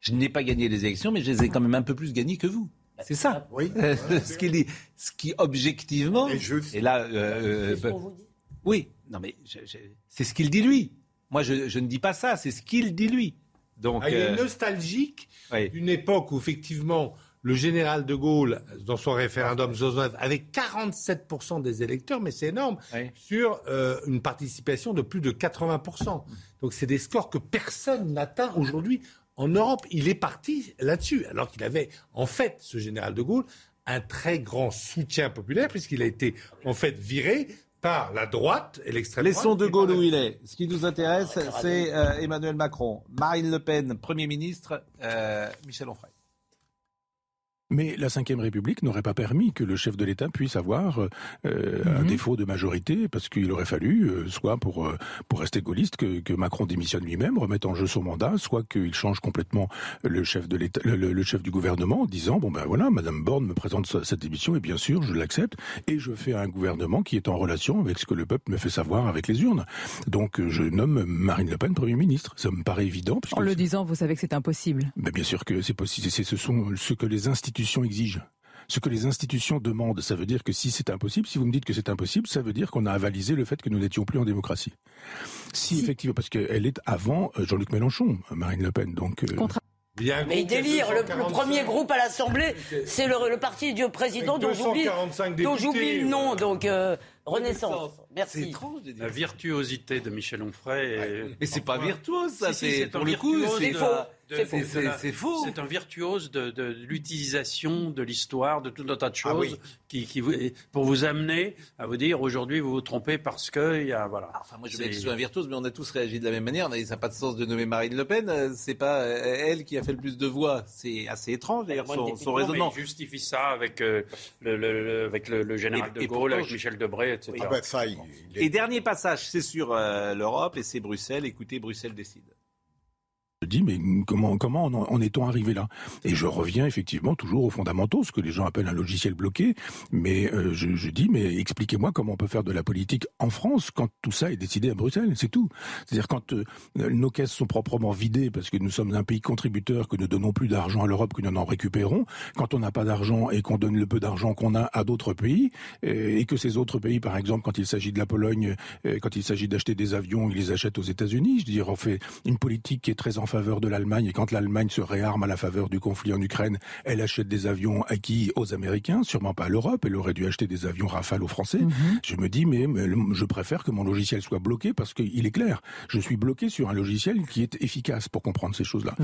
Speaker 8: Je n'ai pas gagné les élections, mais je les ai quand même un peu plus gagnées que vous. C'est ça.
Speaker 5: Oui.
Speaker 8: Euh, [laughs] ce qu'il dit. Ce qui, objectivement. Et, là. euh,
Speaker 3: c'est ce qu'on vous dit?
Speaker 8: oui, non, mais je- je- c'est ce qu'il dit lui. Moi, je, je ne dis pas ça, c'est ce qu'il dit lui. Donc,
Speaker 7: Ah, il est
Speaker 8: euh,
Speaker 7: nostalgique
Speaker 8: oui.
Speaker 7: d'une époque où effectivement le général de Gaulle, dans son référendum 69, avait 47% des électeurs, mais c'est énorme,
Speaker 8: Oui.
Speaker 7: sur euh, une participation de plus de 80%. Donc c'est des scores que personne n'atteint aujourd'hui en Europe. Il est parti là-dessus, alors qu'il avait en fait, ce général de Gaulle, un très grand soutien populaire, puisqu'il a été en fait viré par la droite et l'extrême droite.
Speaker 1: Laissons De Gaulle où il est. Ce qui nous intéresse, c'est euh, Emmanuel Macron, Marine Le Pen, Premier ministre, euh, Michel Onfray.
Speaker 13: Mais la Ve République n'aurait pas permis que le chef de l'État puisse avoir euh, un
Speaker 1: Mhm.
Speaker 13: défaut de majorité, parce qu'il aurait fallu, euh, soit pour, euh, pour rester gaulliste, que, que Macron démissionne lui-même, remette en jeu son mandat, soit qu'il change complètement le chef de l'État, le, le- chef du gouvernement, en disant bon ben voilà, Madame Borne me présente ce- cette démission et bien sûr je l'accepte et je fais un gouvernement qui est en relation avec ce que le peuple me fait savoir avec les urnes. Donc euh, je nomme Marine Le Pen Premier ministre. Ça me paraît évident.
Speaker 14: En le disant, vous savez que c'est impossible.
Speaker 13: mais bien sûr que c'est possible. C'est ce sont ce que les institutions exigent. Ce que les institutions demandent, ça veut dire que si c'est impossible, si vous me dites que c'est impossible, ça veut dire qu'on a avalisé le fait que nous n'étions plus en démocratie. Si, effectivement, parce qu'elle est avant euh, Jean-Luc Mélenchon, Marine Le Pen, donc. euh,
Speaker 7: Il y a un
Speaker 3: Mais délire. Le, le
Speaker 7: 245.
Speaker 3: premier groupe à l'Assemblée, c'est le, le parti du président dont j'oublie
Speaker 7: 245
Speaker 3: dont
Speaker 7: députés,
Speaker 3: j'oublie le nom.
Speaker 7: euh,
Speaker 3: Donc, euh, Renaissance. Merci.
Speaker 2: La virtuosité de Michel Onfray. est-
Speaker 8: Mais c'est pas virtuose, ça.
Speaker 2: Si,
Speaker 8: c'est pour le coup,
Speaker 2: virtuose
Speaker 8: c'est
Speaker 2: de-
Speaker 3: C'est faux.
Speaker 1: C'est-
Speaker 2: un virtuose de, de l'utilisation de l'histoire, de tout un tas de choses,
Speaker 5: Ah oui.
Speaker 2: qui, qui vous- pour vous amener à vous dire aujourd'hui vous vous trompez parce que il y a voilà.
Speaker 8: Enfin, moi, je veux bien que
Speaker 2: C'est-
Speaker 8: ce soit un virtuose, mais on a tous réagi de la même manière. Ça n'a pas de sens de nommer Marine Le Pen. Euh, C'est pas euh, elle qui a fait le plus de voix. C'est assez étrange, d'ailleurs, son,
Speaker 2: mais
Speaker 8: raisonnement.
Speaker 2: il justifie ça avec, euh, le, le- le- avec le, le général
Speaker 8: Et-
Speaker 2: de Gaulle, avec
Speaker 8: je-
Speaker 2: Michel Debré, etc.
Speaker 5: Ah bah, ça, il- il est-
Speaker 1: Et dernier passage, c'est sur euh, l'Europe et c'est Bruxelles. Écoutez, Bruxelles décide.
Speaker 13: Je dis, mais comment, comment en, est-on arrivé là? Et je reviens effectivement toujours aux fondamentaux, ce que les gens appellent un logiciel bloqué. Mais euh, je, dis, mais expliquez-moi comment on peut faire de la politique en France quand tout ça est décidé à Bruxelles, c'est tout. C'est-à-dire quand euh, nos caisses sont proprement vidées parce que nous sommes un pays contributeur, que nous donnons plus d'argent à l'Europe que nous en récupérons, quand on n'a pas d'argent et qu'on donne le peu d'argent qu'on a à d'autres pays, euh, et que ces autres pays, par exemple, quand il s'agit de la Pologne, quand il s'agit d'acheter des avions, ils les achètent aux États-Unis. Je veux dire, on fait une politique qui est très en faveur de l'Allemagne, et quand l'Allemagne se réarme à la faveur du conflit en Ukraine, elle achète des avions acquis aux Américains, sûrement pas à l'Europe. Elle aurait dû acheter des avions Rafale aux Français. Je me dis, mais, je préfère que mon logiciel soit bloqué parce qu'il est clair. Je suis bloqué sur un logiciel qui est efficace pour comprendre ces choses-là.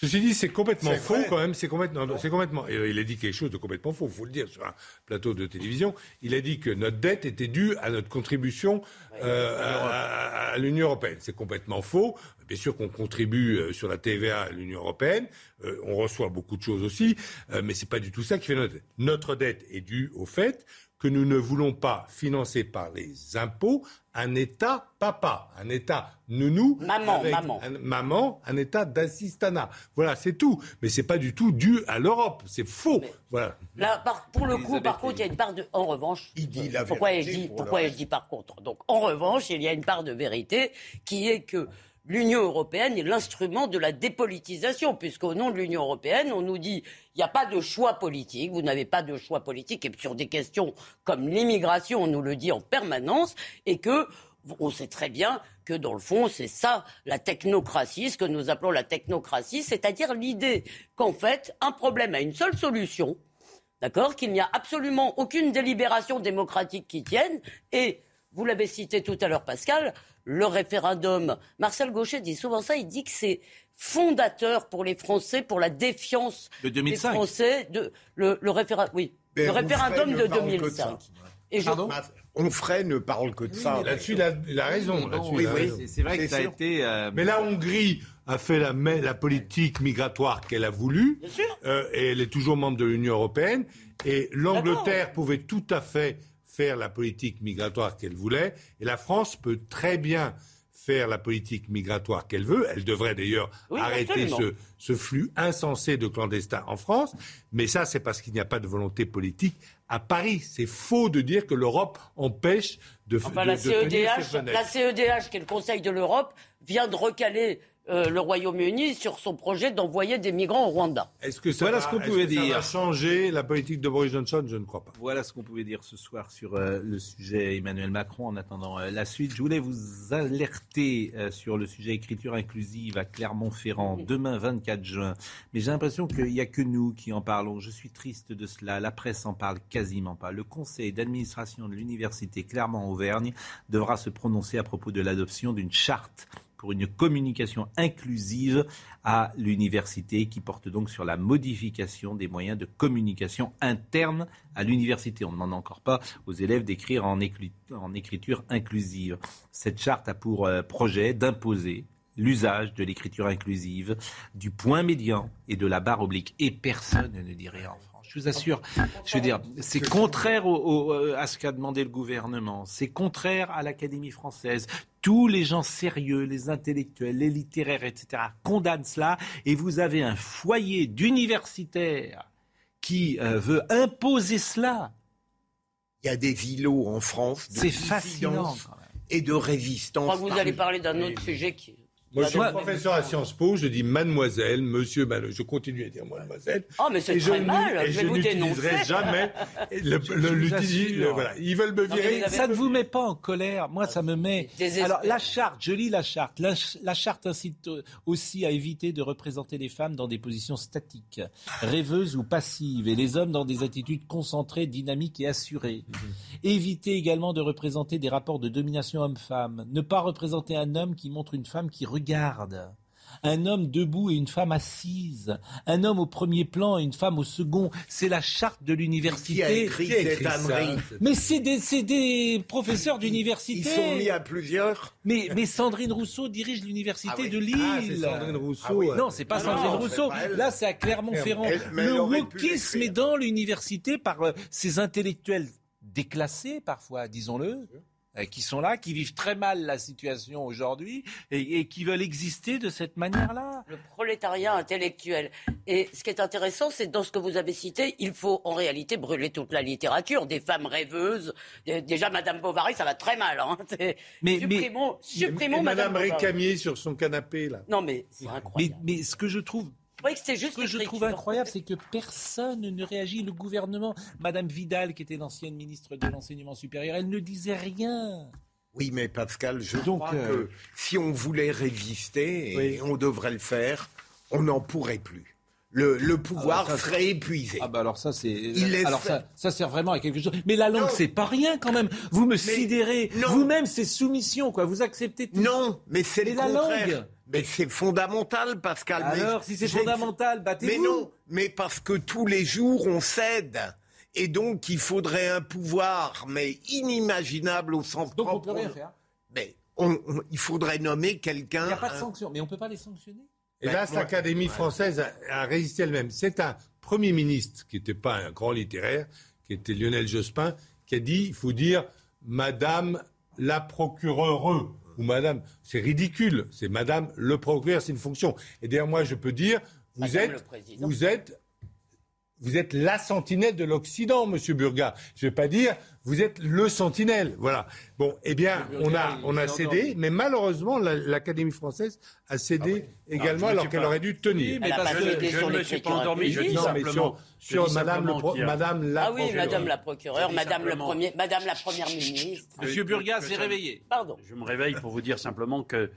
Speaker 7: Ceci dit, c'est complètement faux quand même. C'est complètement, c'est complètement. euh, il a dit quelque chose de complètement faux. Faut le dire sur un plateau de télévision. Il a dit que notre dette était due à notre contribution euh, à, à l'Union européenne. C'est complètement faux. Bien sûr qu'on contribue euh, sur la TVA à l'Union européenne. Euh, on reçoit beaucoup de choses aussi, euh, mais c'est pas du tout ça qui fait notre dette. Notre dette est due au fait que nous ne voulons pas financer par les impôts un État papa, un État nounou,
Speaker 3: Maman,
Speaker 7: avec
Speaker 3: maman.
Speaker 7: un, maman, un État d'assistanat. Voilà, c'est tout. Mais c'est pas du tout dû à l'Europe. C'est faux. Voilà.
Speaker 3: Là, par- pour le coup, par contre, il y a une part de. En revanche,
Speaker 5: Il dit la
Speaker 3: pourquoi
Speaker 5: vérité
Speaker 3: dit,
Speaker 5: pour
Speaker 3: pourquoi ai-je dit par contre? Donc, en revanche, il y a une part de vérité qui est que l'Union européenne est l'instrument de la dépolitisation, puisqu'au nom de l'Union européenne, on nous dit il n'y a pas de choix politique, vous n'avez pas de choix politique, et sur des questions comme l'immigration, on nous le dit en permanence, et que on sait très bien que dans le fond, c'est ça la technocratie, ce que nous appelons la technocratie, c'est-à-dire l'idée qu'en fait, un problème a une seule solution, D'accord Qu'il n'y a absolument aucune délibération démocratique qui tienne. Et, vous l'avez cité tout à l'heure, Pascal, le référendum. Marcel Gauchet dit souvent ça, il dit que c'est fondateur pour les Français, pour la défiance
Speaker 1: De 2005.
Speaker 3: des Français. De, le, oui,
Speaker 5: Mais
Speaker 3: le référendum de
Speaker 5: parle que de
Speaker 3: 2005.
Speaker 5: ça.
Speaker 3: Et je-
Speaker 1: Pardon
Speaker 5: Onfray ne parle que de ça.
Speaker 7: Là-dessus, il a, il a raison.
Speaker 1: Oui, oui,
Speaker 7: raison.
Speaker 1: c'est- vrai que ça a été. euh,
Speaker 7: Mais la Hongrie a fait la, politique migratoire qu'elle a voulu,
Speaker 3: Bien sûr.
Speaker 7: euh, et elle est toujours membre de l'Union européenne. Et l'Angleterre pouvait tout à fait faire la politique migratoire qu'elle voulait, et la France peut très bien faire la politique migratoire qu'elle veut. Elle devrait d'ailleurs
Speaker 3: Oui,
Speaker 7: arrêter ce, ce flux insensé de clandestins en France. Mais ça, c'est parce qu'il n'y a pas de volonté politique à Paris. C'est faux de dire que l'Europe empêche de,
Speaker 3: Enfin,
Speaker 7: de-
Speaker 3: la
Speaker 7: de tenir
Speaker 3: CEDH,
Speaker 7: ses
Speaker 3: la CEDH, qui est le Conseil de l'Europe, vient de recaler euh, le Royaume-Uni sur son projet d'envoyer des migrants au Rwanda.
Speaker 7: Est-ce que ça,
Speaker 1: Voilà
Speaker 7: va,
Speaker 1: ce qu'on pouvait
Speaker 7: que ça
Speaker 1: dire.
Speaker 7: va changer la politique de Boris Johnson? Je ne crois pas.
Speaker 1: Voilà ce qu'on pouvait dire ce soir sur euh, le sujet Emmanuel Macron. En attendant euh, la suite, je voulais vous alerter euh, sur le sujet écriture inclusive à Clermont-Ferrand demain 24 juin. Mais j'ai l'impression qu'il n'y a que nous qui en parlons. Je suis triste de cela. La presse en parle quasiment pas. Le conseil d'administration de l'université Clermont-Auvergne devra se prononcer à propos de l'adoption d'une charte pour une communication inclusive à l'université qui porte donc sur la modification des moyens de communication interne à l'université. On ne demande encore pas aux élèves d'écrire en, écri- en écriture inclusive. Cette charte a pour euh, projet d'imposer l'usage de l'écriture inclusive, du point médian et de la barre oblique. Et personne ne dit rien. Je vous assure, je veux dire, c'est contraire au- au- euh, à ce qu'a demandé le gouvernement. C'est contraire à l'Académie française. Tous les gens sérieux, les intellectuels, les littéraires, etc., condamnent cela. Et vous avez un foyer d'universitaires qui euh, veut imposer cela.
Speaker 5: Il y a des îlots en France de
Speaker 1: C'est fascinant.
Speaker 5: dissidence
Speaker 1: quand même.
Speaker 5: et de
Speaker 3: Je
Speaker 5: résistance.
Speaker 3: crois que vous allez parler d'un autre sujet qui.
Speaker 7: Moi, je suis professeur à Sciences Po, je dis mademoiselle, monsieur, je continue à dire mademoiselle.
Speaker 3: Oh, mais c'est très
Speaker 7: je
Speaker 3: mal, je vais vous
Speaker 7: n'utiliserai
Speaker 3: dénoncer.
Speaker 7: jamais [laughs] le,
Speaker 1: Je-
Speaker 7: le- le- voilà. Ils veulent me virer.
Speaker 1: Ça ne vous met pas en colère. Moi, ça me met. Alors, la charte, je lis la charte. La, ch- la charte incite euh, aussi à éviter de représenter les femmes dans des positions statiques, rêveuses ou passives, et les hommes dans des attitudes concentrées, dynamiques et assurées. Éviter également de représenter des rapports de domination homme-femme. Ne pas représenter un homme qui montre une femme qui regarde. un homme debout et une femme assise, un homme au premier plan et une femme au second. C'est la charte de l'université. Mais c'est des, professeurs d'université.
Speaker 5: Ils sont mis à plusieurs.
Speaker 1: Mais, mais Sandrine Rousseau dirige l'université
Speaker 5: Ah oui.
Speaker 1: de Lille.
Speaker 7: Ah, c'est Sandrine Rousseau.
Speaker 1: Ah oui. Non, c'est pas
Speaker 5: Ah
Speaker 1: Sandrine
Speaker 5: non,
Speaker 1: Rousseau.
Speaker 5: pas.
Speaker 1: Là, c'est à Clermont-Ferrand. Le wokisme est dans l'université par euh, ces intellectuels déclassés, parfois, disons-le. Euh, qui sont là, qui vivent très mal la situation aujourd'hui et, et qui veulent exister de cette manière-là.
Speaker 3: Le prolétariat intellectuel. Et ce qui est intéressant, c'est dans ce que vous avez cité, il faut en réalité brûler toute la littérature, des femmes rêveuses. Euh, Déjà, Madame Bovary, ça va très mal. Hein. [laughs]
Speaker 1: Mais-
Speaker 3: supprimons, supprimons
Speaker 7: Et
Speaker 3: Madame.
Speaker 7: Récamier sur son canapé, là.
Speaker 3: Non, mais c'est
Speaker 1: Mais,
Speaker 3: incroyable.
Speaker 1: mais ce que je trouve
Speaker 3: Que c'était juste
Speaker 1: Ce que je trouve incroyable, c'est que personne ne réagit. Le gouvernement, Madame Vidal, qui était l'ancienne ministre de l'enseignement supérieur, elle ne disait rien.
Speaker 5: Oui, mais Pascal, je
Speaker 1: Donc,
Speaker 5: crois
Speaker 1: euh,
Speaker 5: que si on voulait résister, et on devrait le faire, on n'en pourrait plus. Le, le pouvoir
Speaker 1: Ah, ça,
Speaker 5: serait épuisé.
Speaker 1: Ah bah alors ça c'est
Speaker 5: Il laisse
Speaker 1: alors ça, ça sert vraiment à quelque chose. Mais la langue c'est pas rien quand même. Vous me sidérez. Vous-même c'est soumission quoi. Vous acceptez tout.
Speaker 5: Non, mais c'est le
Speaker 1: la
Speaker 5: contraire.
Speaker 1: langue.
Speaker 5: Mais c'est fondamental, Pascal. mais
Speaker 1: Alors si c'est fondamental, battez-vous.
Speaker 5: Mais non, mais parce que tous les jours on cède. Et donc il faudrait un pouvoir, mais inimaginable au sens
Speaker 1: Donc on
Speaker 5: propre.
Speaker 1: peut rien faire.
Speaker 5: Mais on- on- il faudrait nommer quelqu'un.
Speaker 1: Il n'y a pas de
Speaker 5: un-
Speaker 1: sanction, mais on peut pas les sanctionner.
Speaker 7: Et
Speaker 5: Ben,
Speaker 7: là, l'Académie française a, a résisté elle-même. C'est un Premier ministre qui n'était pas un grand littéraire, qui était Lionel Jospin, qui a dit il faut dire Madame la procureure ou Madame. C'est ridicule. C'est Madame le procureur, c'est une fonction. Et d'ailleurs, moi, je peux dire vous
Speaker 3: Madame
Speaker 7: êtes, vous êtes vous êtes la sentinelle de l'Occident, Monsieur Burga. Je ne vais pas dire vous êtes le sentinelle. Voilà. Bon, eh bien, on a,
Speaker 1: il
Speaker 7: on a cédé,
Speaker 1: endormi.
Speaker 7: mais malheureusement, la- l'Académie française a cédé également
Speaker 2: Ah, je me
Speaker 7: alors qu'elle aurait dû tenir.
Speaker 1: Oui, mais
Speaker 2: je
Speaker 3: sur
Speaker 2: ne me suis pas endormi, je dis simplement-
Speaker 7: sur, Madame, la
Speaker 3: Ah oui,
Speaker 7: procureure.
Speaker 3: Madame la procureure, Madame, le
Speaker 2: simplement-
Speaker 3: premier, Madame la première ministre.
Speaker 1: Monsieur Burga s'est réveillé.
Speaker 3: Pardon.
Speaker 2: Je me réveille pour vous dire simplement que,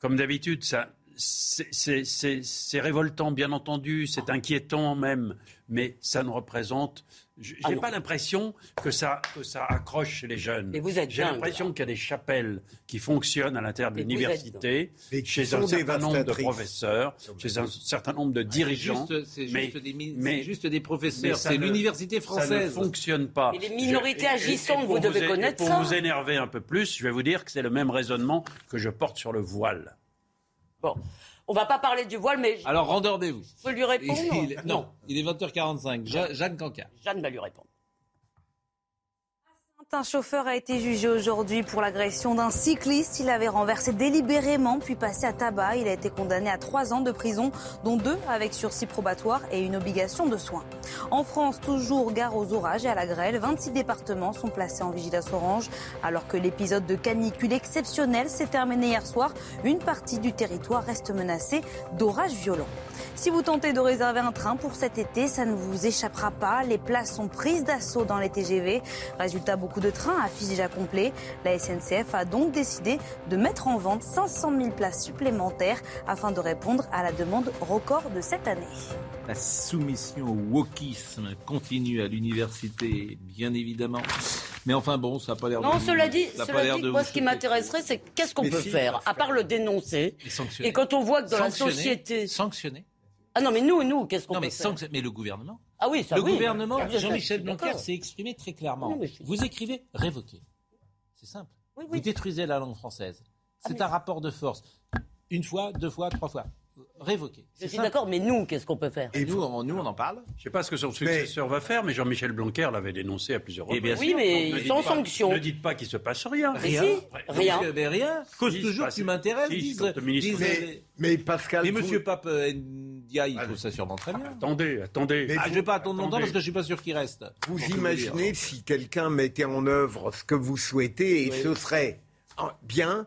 Speaker 2: comme d'habitude, ça, c'est- révoltant, bien entendu, c'est inquiétant même, mais ça ne représente. je- J'ai
Speaker 3: Ah
Speaker 2: pas l'impression que ça, que ça accroche chez les jeunes.
Speaker 3: Mais vous êtes
Speaker 2: J'ai l'impression qu'il y a des chapelles qui fonctionnent à l'intérieur de l'université, chez un certain nombre de professeurs, chez un certain nombre de dirigeants.
Speaker 1: C'est
Speaker 2: mais-
Speaker 1: juste,
Speaker 2: mais-
Speaker 1: c'est juste des professeurs.
Speaker 2: ça
Speaker 1: C'est
Speaker 2: ne-
Speaker 1: l'université
Speaker 2: Ça ne
Speaker 1: française.
Speaker 2: fonctionne pas.
Speaker 3: Mais les minorités
Speaker 2: et- et-
Speaker 3: agissantes,
Speaker 2: et pour
Speaker 3: vous devez connaître
Speaker 2: Pour
Speaker 3: ça.
Speaker 2: vous énerver un peu plus, je vais vous dire que c'est le même raisonnement que je porte sur le voile.
Speaker 3: Bon, on va pas parler du voile, mais je
Speaker 1: Alors rendez-vous.
Speaker 3: peux lui répondre.
Speaker 1: Il- non, il est 20h45. Ja- Jeanne Cancard.
Speaker 3: Jeanne va lui répondre.
Speaker 9: Un chauffeur a été jugé aujourd'hui pour l'agression d'un cycliste. Il avait renversé délibérément puis passé à tabac. Il a été condamné à trois ans de prison, dont deux avec sursis probatoire et une obligation de soins. En France, toujours gare aux orages et à la grêle. 26 départements sont placés en vigilance orange. Alors que l'épisode de canicule exceptionnel s'est terminé hier soir, une partie du territoire reste menacée d'orages violents. Si vous tentez de réserver un train pour cet été, ça ne vous échappera pas. Les places sont prises d'assaut dans les TGV. Résultat, beaucoup de trains affichent déjà complet. La SNCF a donc décidé de mettre en vente 500 000 places supplémentaires afin de répondre à la demande record de cette année.
Speaker 1: La soumission au wokisme continue à l'université, bien évidemment. Mais enfin bon, ça n'a pas l'air de
Speaker 3: Non, cela dit,
Speaker 1: ça
Speaker 3: cela dit,
Speaker 1: de
Speaker 3: moi, ce qui m'intéresserait, c'est qu'est-ce qu'on peut
Speaker 1: si,
Speaker 3: faire, à part le dénoncer.
Speaker 1: Et sanctionner.
Speaker 3: Et quand on voit que dans la société.
Speaker 1: Sanctionner.
Speaker 3: Ah non, mais nous, nous, qu'est-ce qu'on
Speaker 1: Non,
Speaker 3: peut
Speaker 1: mais,
Speaker 3: faire
Speaker 1: sanction- mais le gouvernement.
Speaker 3: Ah oui, ça
Speaker 1: le
Speaker 3: oui.
Speaker 1: gouvernement,
Speaker 3: bien,
Speaker 1: Jean-Michel
Speaker 3: je suis
Speaker 1: Blanquer
Speaker 3: d'accord.
Speaker 1: s'est exprimé très clairement.
Speaker 3: Non, mais je suis-
Speaker 1: Vous écrivez révoquer. C'est simple. Vous détruisez la langue française.
Speaker 3: Ah,
Speaker 1: C'est un rapport de force. Une fois, deux fois, trois fois. Révoquer.
Speaker 3: Je suis d'accord, mais nous, qu'est-ce qu'on peut faire?
Speaker 1: Et nous, on, nous, on en parle?
Speaker 2: Je ne sais pas ce que son successeur va faire, mais Jean-Michel Blanquer l'avait dénoncé à plusieurs
Speaker 1: Eh
Speaker 2: reprises.
Speaker 3: Oui,
Speaker 1: sûr.
Speaker 3: mais
Speaker 2: Ne dites
Speaker 3: sans
Speaker 2: pas-
Speaker 3: sanction.
Speaker 2: Ne dites pas qu'il se passe rien.
Speaker 1: Rien.
Speaker 3: si, rien.
Speaker 1: Que- mais rien. Cause
Speaker 2: Si,
Speaker 1: toujours, m'intéresses,
Speaker 2: si,
Speaker 1: disent.
Speaker 5: Mais, Pascal,
Speaker 1: Mais
Speaker 5: vous-
Speaker 1: Monsieur Pape euh, Ndiaye, il trouve ça sûrement très bien.
Speaker 2: Attendez, attendez.
Speaker 1: Ah, je vais pas attendre longtemps parce que je suis pas sûr qu'il reste.
Speaker 5: Vous imaginez si quelqu'un mettait en œuvre ce que vous souhaitez et ce serait ah, bien,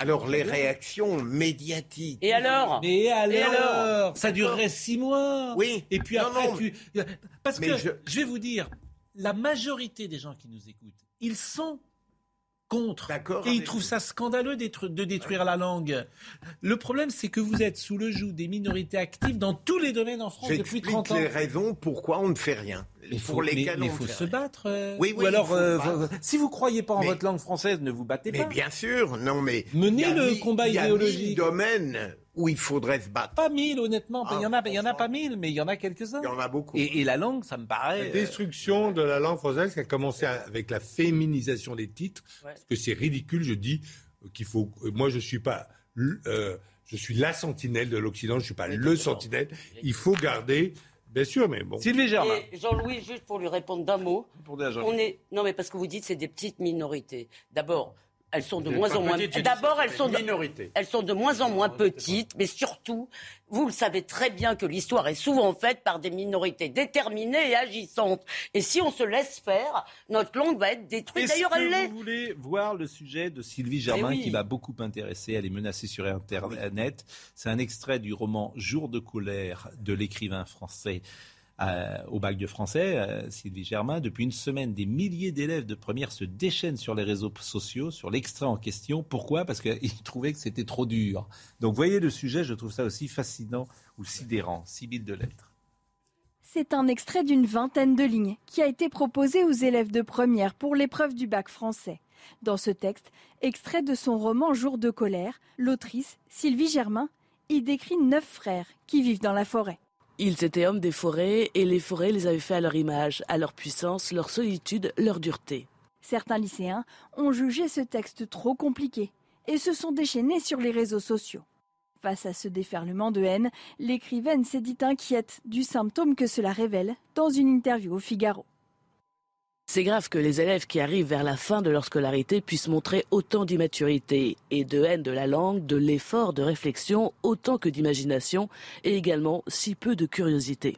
Speaker 5: alors les réactions médiatiques.
Speaker 3: Et alors Et alors
Speaker 1: Ça durerait six mois.
Speaker 5: Oui.
Speaker 1: Et puis
Speaker 5: Non,
Speaker 1: après,
Speaker 5: non,
Speaker 1: tu. Parce
Speaker 5: mais
Speaker 1: que
Speaker 5: je-
Speaker 1: je... vais vous dire, la majorité des gens qui nous écoutent, ils sont contre. Et ils trouvent ça scandaleux de détruire la langue. Le problème, c'est que vous êtes sous le joug des minorités actives dans tous les domaines en France depuis
Speaker 5: J'explique
Speaker 1: 30 ans.
Speaker 5: les raisons pourquoi on ne fait rien.
Speaker 1: Mais
Speaker 5: pour
Speaker 1: faut,
Speaker 5: lesquelles
Speaker 1: mais, mais
Speaker 5: on
Speaker 1: faut
Speaker 5: ne
Speaker 1: se
Speaker 5: rien.
Speaker 1: battre. euh.
Speaker 5: Oui, oui,
Speaker 1: Ou alors, euh, vous- si vous croyez pas en
Speaker 5: Mais-
Speaker 1: votre langue française, ne vous battez
Speaker 5: Mais
Speaker 1: pas.
Speaker 5: bien sûr, non mais
Speaker 1: Menez le combat
Speaker 5: il y a
Speaker 1: idéologique.
Speaker 5: domaines où il faudrait se battre.
Speaker 8: Pas mille, honnêtement.
Speaker 5: Ah,
Speaker 8: il y en a, il y en a pas mille, mais il y en a quelques-uns.
Speaker 5: Il y en a beaucoup.
Speaker 8: Et, et la langue, ça me paraît.
Speaker 7: La
Speaker 8: euh,
Speaker 7: destruction de la langue française qui a commencé avec la féminisation des titres, parce que c'est ridicule, je dis qu'il faut. Moi, je suis pas. euh, je suis la sentinelle de l'Occident, je suis pas le sentinelle. Il faut garder, bien sûr, mais bon.
Speaker 8: Sylvie Germain.
Speaker 3: Jean-Louis, juste pour lui répondre d'un mot.
Speaker 8: Jean-Louis.
Speaker 3: On est... Non, mais parce que vous dites c'est des petites minorités. D'abord, elles sont de moins en moins. D'abord, elles sont de... elles sont de moins en moins petites, mais surtout, vous le savez très bien que l'histoire est souvent faite par des minorités déterminées et agissantes. Et si on se laisse faire, notre langue va être détruite. D'ailleurs, elle l'est.
Speaker 1: Vous voulez voir le sujet de Sylvie Germain
Speaker 3: Eh oui.
Speaker 1: qui m'a beaucoup intéressé. Elle est menacée sur Internet. C'est un extrait du roman Jour de colère de l'écrivain français. Euh, au bac de français, euh, Sylvie Germain. Depuis une semaine, des milliers d'élèves de première se déchaînent sur les réseaux sociaux, sur l'extrait en question. Pourquoi? Parce qu'ils [laughs] trouvaient que c'était trop dur. Donc, voyez le sujet, je trouve ça aussi fascinant ou sidérant. Sibylle de lettres.
Speaker 15: C'est un extrait d'une vingtaine de lignes qui a été proposé aux élèves de première pour l'épreuve du bac français. Dans ce texte, extrait de son roman Jour de colère, l'autrice, Sylvie Germain, y décrit neuf frères qui vivent dans la forêt.
Speaker 16: Ils étaient hommes des forêts et les forêts les avaient fait à leur image, à leur puissance, leur solitude, leur dureté.
Speaker 15: Certains lycéens ont jugé ce texte trop compliqué et se sont déchaînés sur les réseaux sociaux. Face à ce déferlement de haine, l'écrivaine s'est dit inquiète du symptôme que cela révèle dans une interview au Figaro.
Speaker 16: C'est grave que les élèves qui arrivent vers la fin de leur scolarité puissent montrer autant d'immaturité et de haine de la langue, de l'effort de réflexion, autant que d'imagination, et également si peu de curiosité.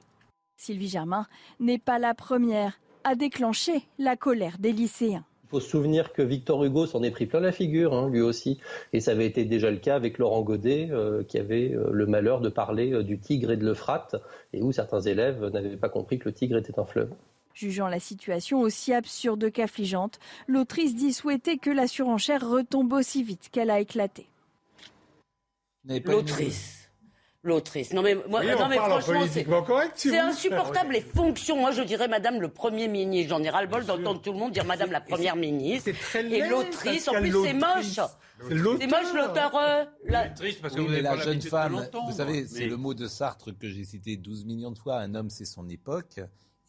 Speaker 15: Sylvie Germain n'est pas la première à déclencher la colère des lycéens.
Speaker 17: Il faut se souvenir que Victor Hugo s'en est pris plein la figure, hein, lui aussi. Et ça avait été déjà le cas avec Laurent Godet, euh, qui avait euh, le malheur de parler euh, du Tigre et de l'Euphrate, et où certains élèves n'avaient pas compris que le Tigre était un fleuve.
Speaker 15: Jugeant la situation aussi absurde qu'affligeante, l'autrice dit souhaiter que la surenchère retombe aussi vite qu'elle a éclaté.
Speaker 3: L'autrice. L'autrice. Non mais moi,
Speaker 7: Oui,
Speaker 3: non
Speaker 7: on
Speaker 3: mais
Speaker 7: parle en
Speaker 3: franchement, c'est
Speaker 7: si
Speaker 3: insupportable les fonctions. Moi, je dirais Madame le Premier ministre. J'en ai ras le bol d'entendre tout le monde dire Madame la Première ministre. Et
Speaker 7: laid,
Speaker 3: l'autrice. En plus, c'est moche.
Speaker 7: C'est
Speaker 3: moche l'auteur. euh, la-
Speaker 2: Triste parce que
Speaker 8: Oui,
Speaker 2: vous
Speaker 8: la jeune femme, vous savez, c'est
Speaker 2: Mais-
Speaker 8: le mot de Sartre que j'ai cité 12 millions de fois. Un homme, c'est son époque.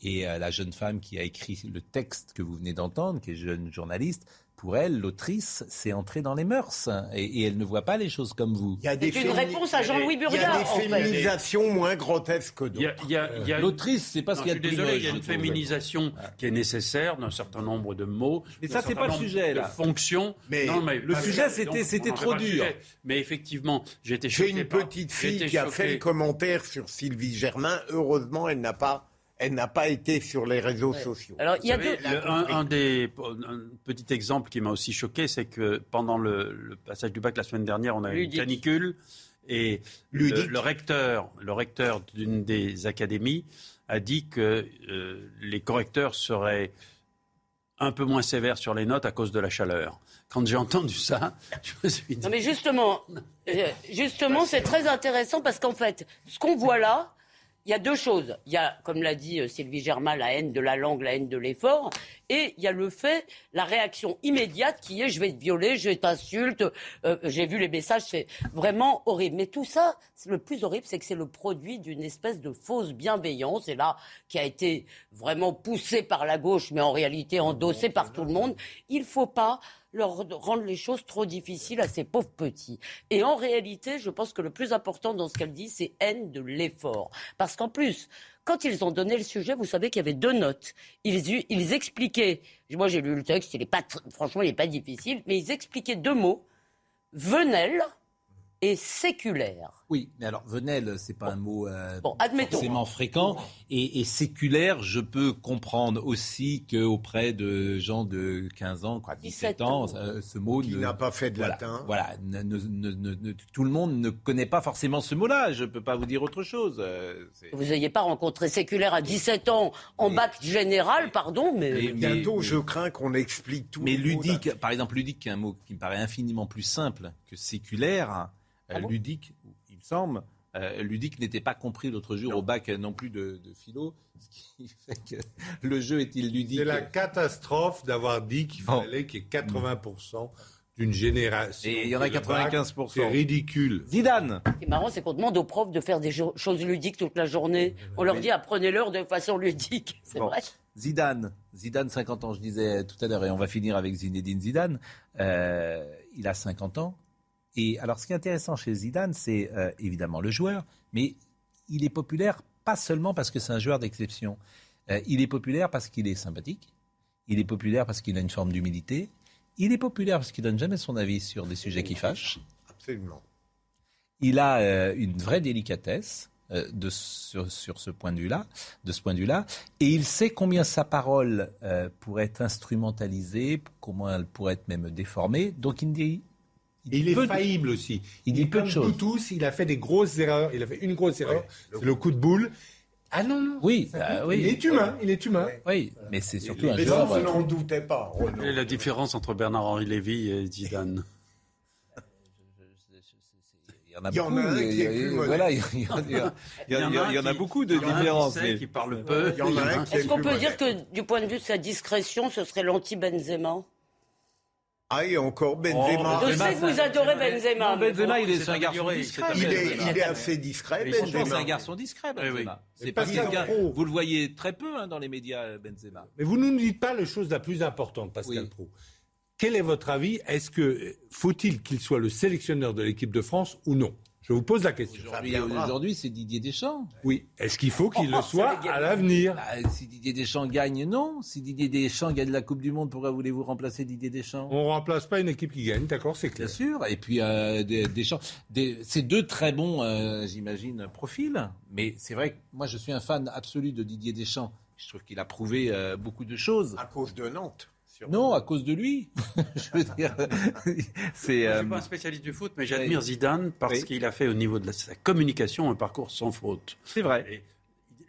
Speaker 8: Et euh, la jeune femme qui a écrit le texte que vous venez d'entendre, qui est jeune journaliste, pour elle, l'autrice, c'est entrer dans les mœurs. Et, et elle ne voit pas les choses comme vous.
Speaker 5: Il y a des
Speaker 3: C'est une réponse à Jean-Louis
Speaker 5: Il y a des féminisations moins grotesques que d'autres.
Speaker 2: il y a- il y a-
Speaker 8: L'autrice, c'est pas ce
Speaker 2: Non,
Speaker 8: qu'il y a de
Speaker 2: désolé, il y a une féminisation qui est nécessaire d'un certain nombre de mots.
Speaker 1: Mais ça, c'est pas le sujet, là.
Speaker 2: fonctions.
Speaker 5: Mais
Speaker 2: Non, mais
Speaker 1: le sujet, c'était- c'était trop dur.
Speaker 2: Mais effectivement, j'ai été
Speaker 5: J'ai
Speaker 2: choqué
Speaker 5: une petite fille qui a
Speaker 2: choqué.
Speaker 5: fait le commentaire sur Sylvie Germain. Heureusement, elle n'a pas, elle n'a pas été sur les réseaux sociaux.
Speaker 3: Alors il y a
Speaker 2: savez,
Speaker 3: deux.
Speaker 2: le- un, un des un petit exemple qui m'a aussi choqué, c'est que pendant le, le passage du bac la semaine dernière, on a eu une canicule et le recteur, le recteur d'une des académies a dit que euh, les correcteurs seraient un peu moins sévères sur les notes à cause de la chaleur. Quand j'ai entendu ça, je me suis dit
Speaker 3: Non mais justement, [laughs] euh, justement, c'est très intéressant parce qu'en fait, ce qu'on voit là, il y a deux choses. Il y a, comme l'a dit euh, Sylvie Germain, la haine de la langue, la haine de l'effort, et il y a le fait, la réaction immédiate qui est je vais te violer, je t'insulte. Euh, J'ai vu les messages, c'est vraiment horrible. Mais tout ça, le plus horrible, c'est que c'est le produit d'une espèce de fausse bienveillance, et là, qui a été vraiment poussée par la gauche, mais en réalité endossée par tout le monde. Il faut pas leur rendre les choses trop difficiles à ces pauvres petits. Et en réalité, je pense que le plus important dans ce qu'elle dit, c'est haine de l'effort. Parce qu'en plus, quand ils ont donné le sujet, vous savez qu'il y avait deux notes. Ils, expliquaient, moi j'ai lu le texte, il est pas, franchement, il n'est pas difficile, mais ils expliquaient deux mots, venelle et séculaire.
Speaker 8: Oui, mais alors venelle, c'est pas un mot euh,
Speaker 3: Bon, admettons.
Speaker 8: forcément fréquent. Et, et séculaire, je peux comprendre aussi qu'auprès de gens de 15 ans, quoi, 17,
Speaker 3: 17
Speaker 8: ans,
Speaker 3: ans.
Speaker 8: euh, ce mot
Speaker 5: Qui n'a pas fait de
Speaker 8: voilà,
Speaker 5: latin.
Speaker 8: Voilà, ne- ne- ne- ne- ne- tout le monde ne connaît pas forcément ce mot-là. Je peux pas vous dire autre chose. euh,
Speaker 3: Vous n'ayez pas rencontré séculaire à 17 ans en bac général, pardon, mais...
Speaker 8: Mais-
Speaker 5: Bientôt,
Speaker 8: mais-
Speaker 5: je crains qu'on explique tout.
Speaker 8: Mais ludique, par exemple, ludique, qui est un mot qui me paraît infiniment plus simple que séculaire. euh,
Speaker 3: Ah bon?
Speaker 8: ludique, me semble, euh, ludique n'était pas compris l'autre jour au bac non plus de, de philo, ce qui [laughs] fait que le jeu est-il ludique?
Speaker 7: C'est la catastrophe d'avoir dit qu'il
Speaker 8: Bon.
Speaker 7: fallait qu'il y ait 80% d'une génération.
Speaker 1: Et il y en a
Speaker 7: qui est le bac.
Speaker 1: 95%.
Speaker 7: C'est ridicule.
Speaker 1: Zidane.
Speaker 3: Ce qui est marrant, c'est qu'on demande aux profs de faire des choses ludiques toute la journée. On leur dit apprenez-leur de façon ludique. [laughs] C'est
Speaker 1: Bon.
Speaker 3: vrai.
Speaker 1: Zidane, Zidane, 50 ans, je disais tout à l'heure, et on va finir avec Zinedine Zidane. Euh, il a 50 ans. Et alors, ce qui est intéressant chez Zidane, c'est euh, évidemment le joueur, mais il est populaire pas seulement parce que c'est un joueur d'exception. Euh, il est populaire parce qu'il est sympathique. Il est populaire parce qu'il a une forme d'humilité. Il est populaire parce qu'il donne jamais son avis sur des sujets qui fâchent.
Speaker 5: Absolument.
Speaker 1: Il a euh, une vraie délicatesse de, sur, sur ce point de vue-là, de ce point de vue-là, et il sait combien sa parole euh, pourrait être instrumentalisée, comment elle pourrait être même déformée. Donc il dit.
Speaker 7: Et il est
Speaker 1: de-
Speaker 7: faillible aussi.
Speaker 1: Il dit peu de choses.
Speaker 7: tous, il a fait des grosses erreurs. Il a fait une grosse erreur, c'est le coup de boule. Ah non, non.
Speaker 1: Oui, bah oui.
Speaker 7: Il est humain, il est humain.
Speaker 1: Oui, mais c'est surtout un
Speaker 5: Mais
Speaker 1: joueur. euh,
Speaker 5: n'en doutais pas.
Speaker 2: Quelle est la différence entre Bernard-Henri Lévy et Zidane?
Speaker 1: Il y en a
Speaker 5: Il y en
Speaker 1: beaucoup.
Speaker 5: un
Speaker 1: il y
Speaker 5: qui est
Speaker 1: a-
Speaker 5: plus
Speaker 1: voilà, il
Speaker 5: modeste.
Speaker 1: y, en a- il y a- il y a- il y a- il y en a beaucoup de
Speaker 2: il y en a un qui
Speaker 1: différences.
Speaker 2: sait,
Speaker 1: mais-
Speaker 2: qui parle peu.
Speaker 3: Est-ce qu'on peut dire que du point de vue de sa discrétion, ce serait l'anti-Benzema?
Speaker 5: Ah, et encore Benzema.
Speaker 3: Je sais que vous adorez Benzema.
Speaker 1: Non, Benzema, il est c'est un garçon discret.
Speaker 2: il
Speaker 5: est, il est assez discret,
Speaker 1: franchement, c'est
Speaker 5: Benzema.
Speaker 1: un garçon discret,
Speaker 2: Oui, oui.
Speaker 1: Benzema. C'est pas quelqu'un.
Speaker 7: Pro.
Speaker 1: Vous le voyez très peu hein, dans les médias, euh, Benzema.
Speaker 7: Mais vous ne nous dites pas la chose la plus importante, Pascal
Speaker 1: Oui.
Speaker 7: Pro. Quel est votre avis? Est-ce que faut-il qu'il soit le sélectionneur de l'équipe de France ou non? Je vous pose la question.
Speaker 1: Aujourd'hui, c'est Didier Deschamps.
Speaker 7: Oui. Est-ce qu'il faut qu'il
Speaker 3: Oh,
Speaker 7: le soit à l'avenir
Speaker 1: Bah, si Didier Deschamps gagne, non. Si Didier Deschamps gagne la Coupe du Monde, pourquoi voulez-vous remplacer Didier Deschamps?
Speaker 7: On remplace pas une équipe qui gagne, d'accord, c'est
Speaker 1: Bien
Speaker 7: clair.
Speaker 1: sûr. Et puis euh, des- Deschamps, des- c'est deux très bons, euh, j'imagine, profils. Mais c'est vrai que moi, je suis un fan absolu de Didier Deschamps. Je trouve qu'il a prouvé euh, beaucoup de choses.
Speaker 5: À cause de Nantes.
Speaker 1: Non, à cause de lui. [laughs] je veux dire, c'est.
Speaker 2: Je
Speaker 1: euh,
Speaker 2: ne suis pas un spécialiste du foot, mais j'admire Zidane parce
Speaker 1: Oui.
Speaker 2: qu'il a fait au niveau de la- sa communication un parcours sans faute.
Speaker 1: c'est vrai.
Speaker 2: Et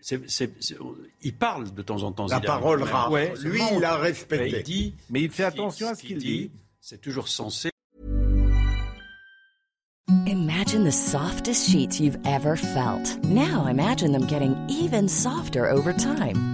Speaker 2: c'est- c'est- c'est- il parle de temps en temps.
Speaker 5: La
Speaker 2: Zidane.
Speaker 5: parole
Speaker 2: Mais
Speaker 5: rare.
Speaker 2: ouais,
Speaker 5: Lui, il l'a
Speaker 2: Mais
Speaker 5: respecté.
Speaker 2: il dit,
Speaker 1: Mais il fait attention à ce qu'il dit.
Speaker 2: C'est toujours censé.
Speaker 18: Imagine the softest sheets you've ever felt. Now imagine them getting even softer over time.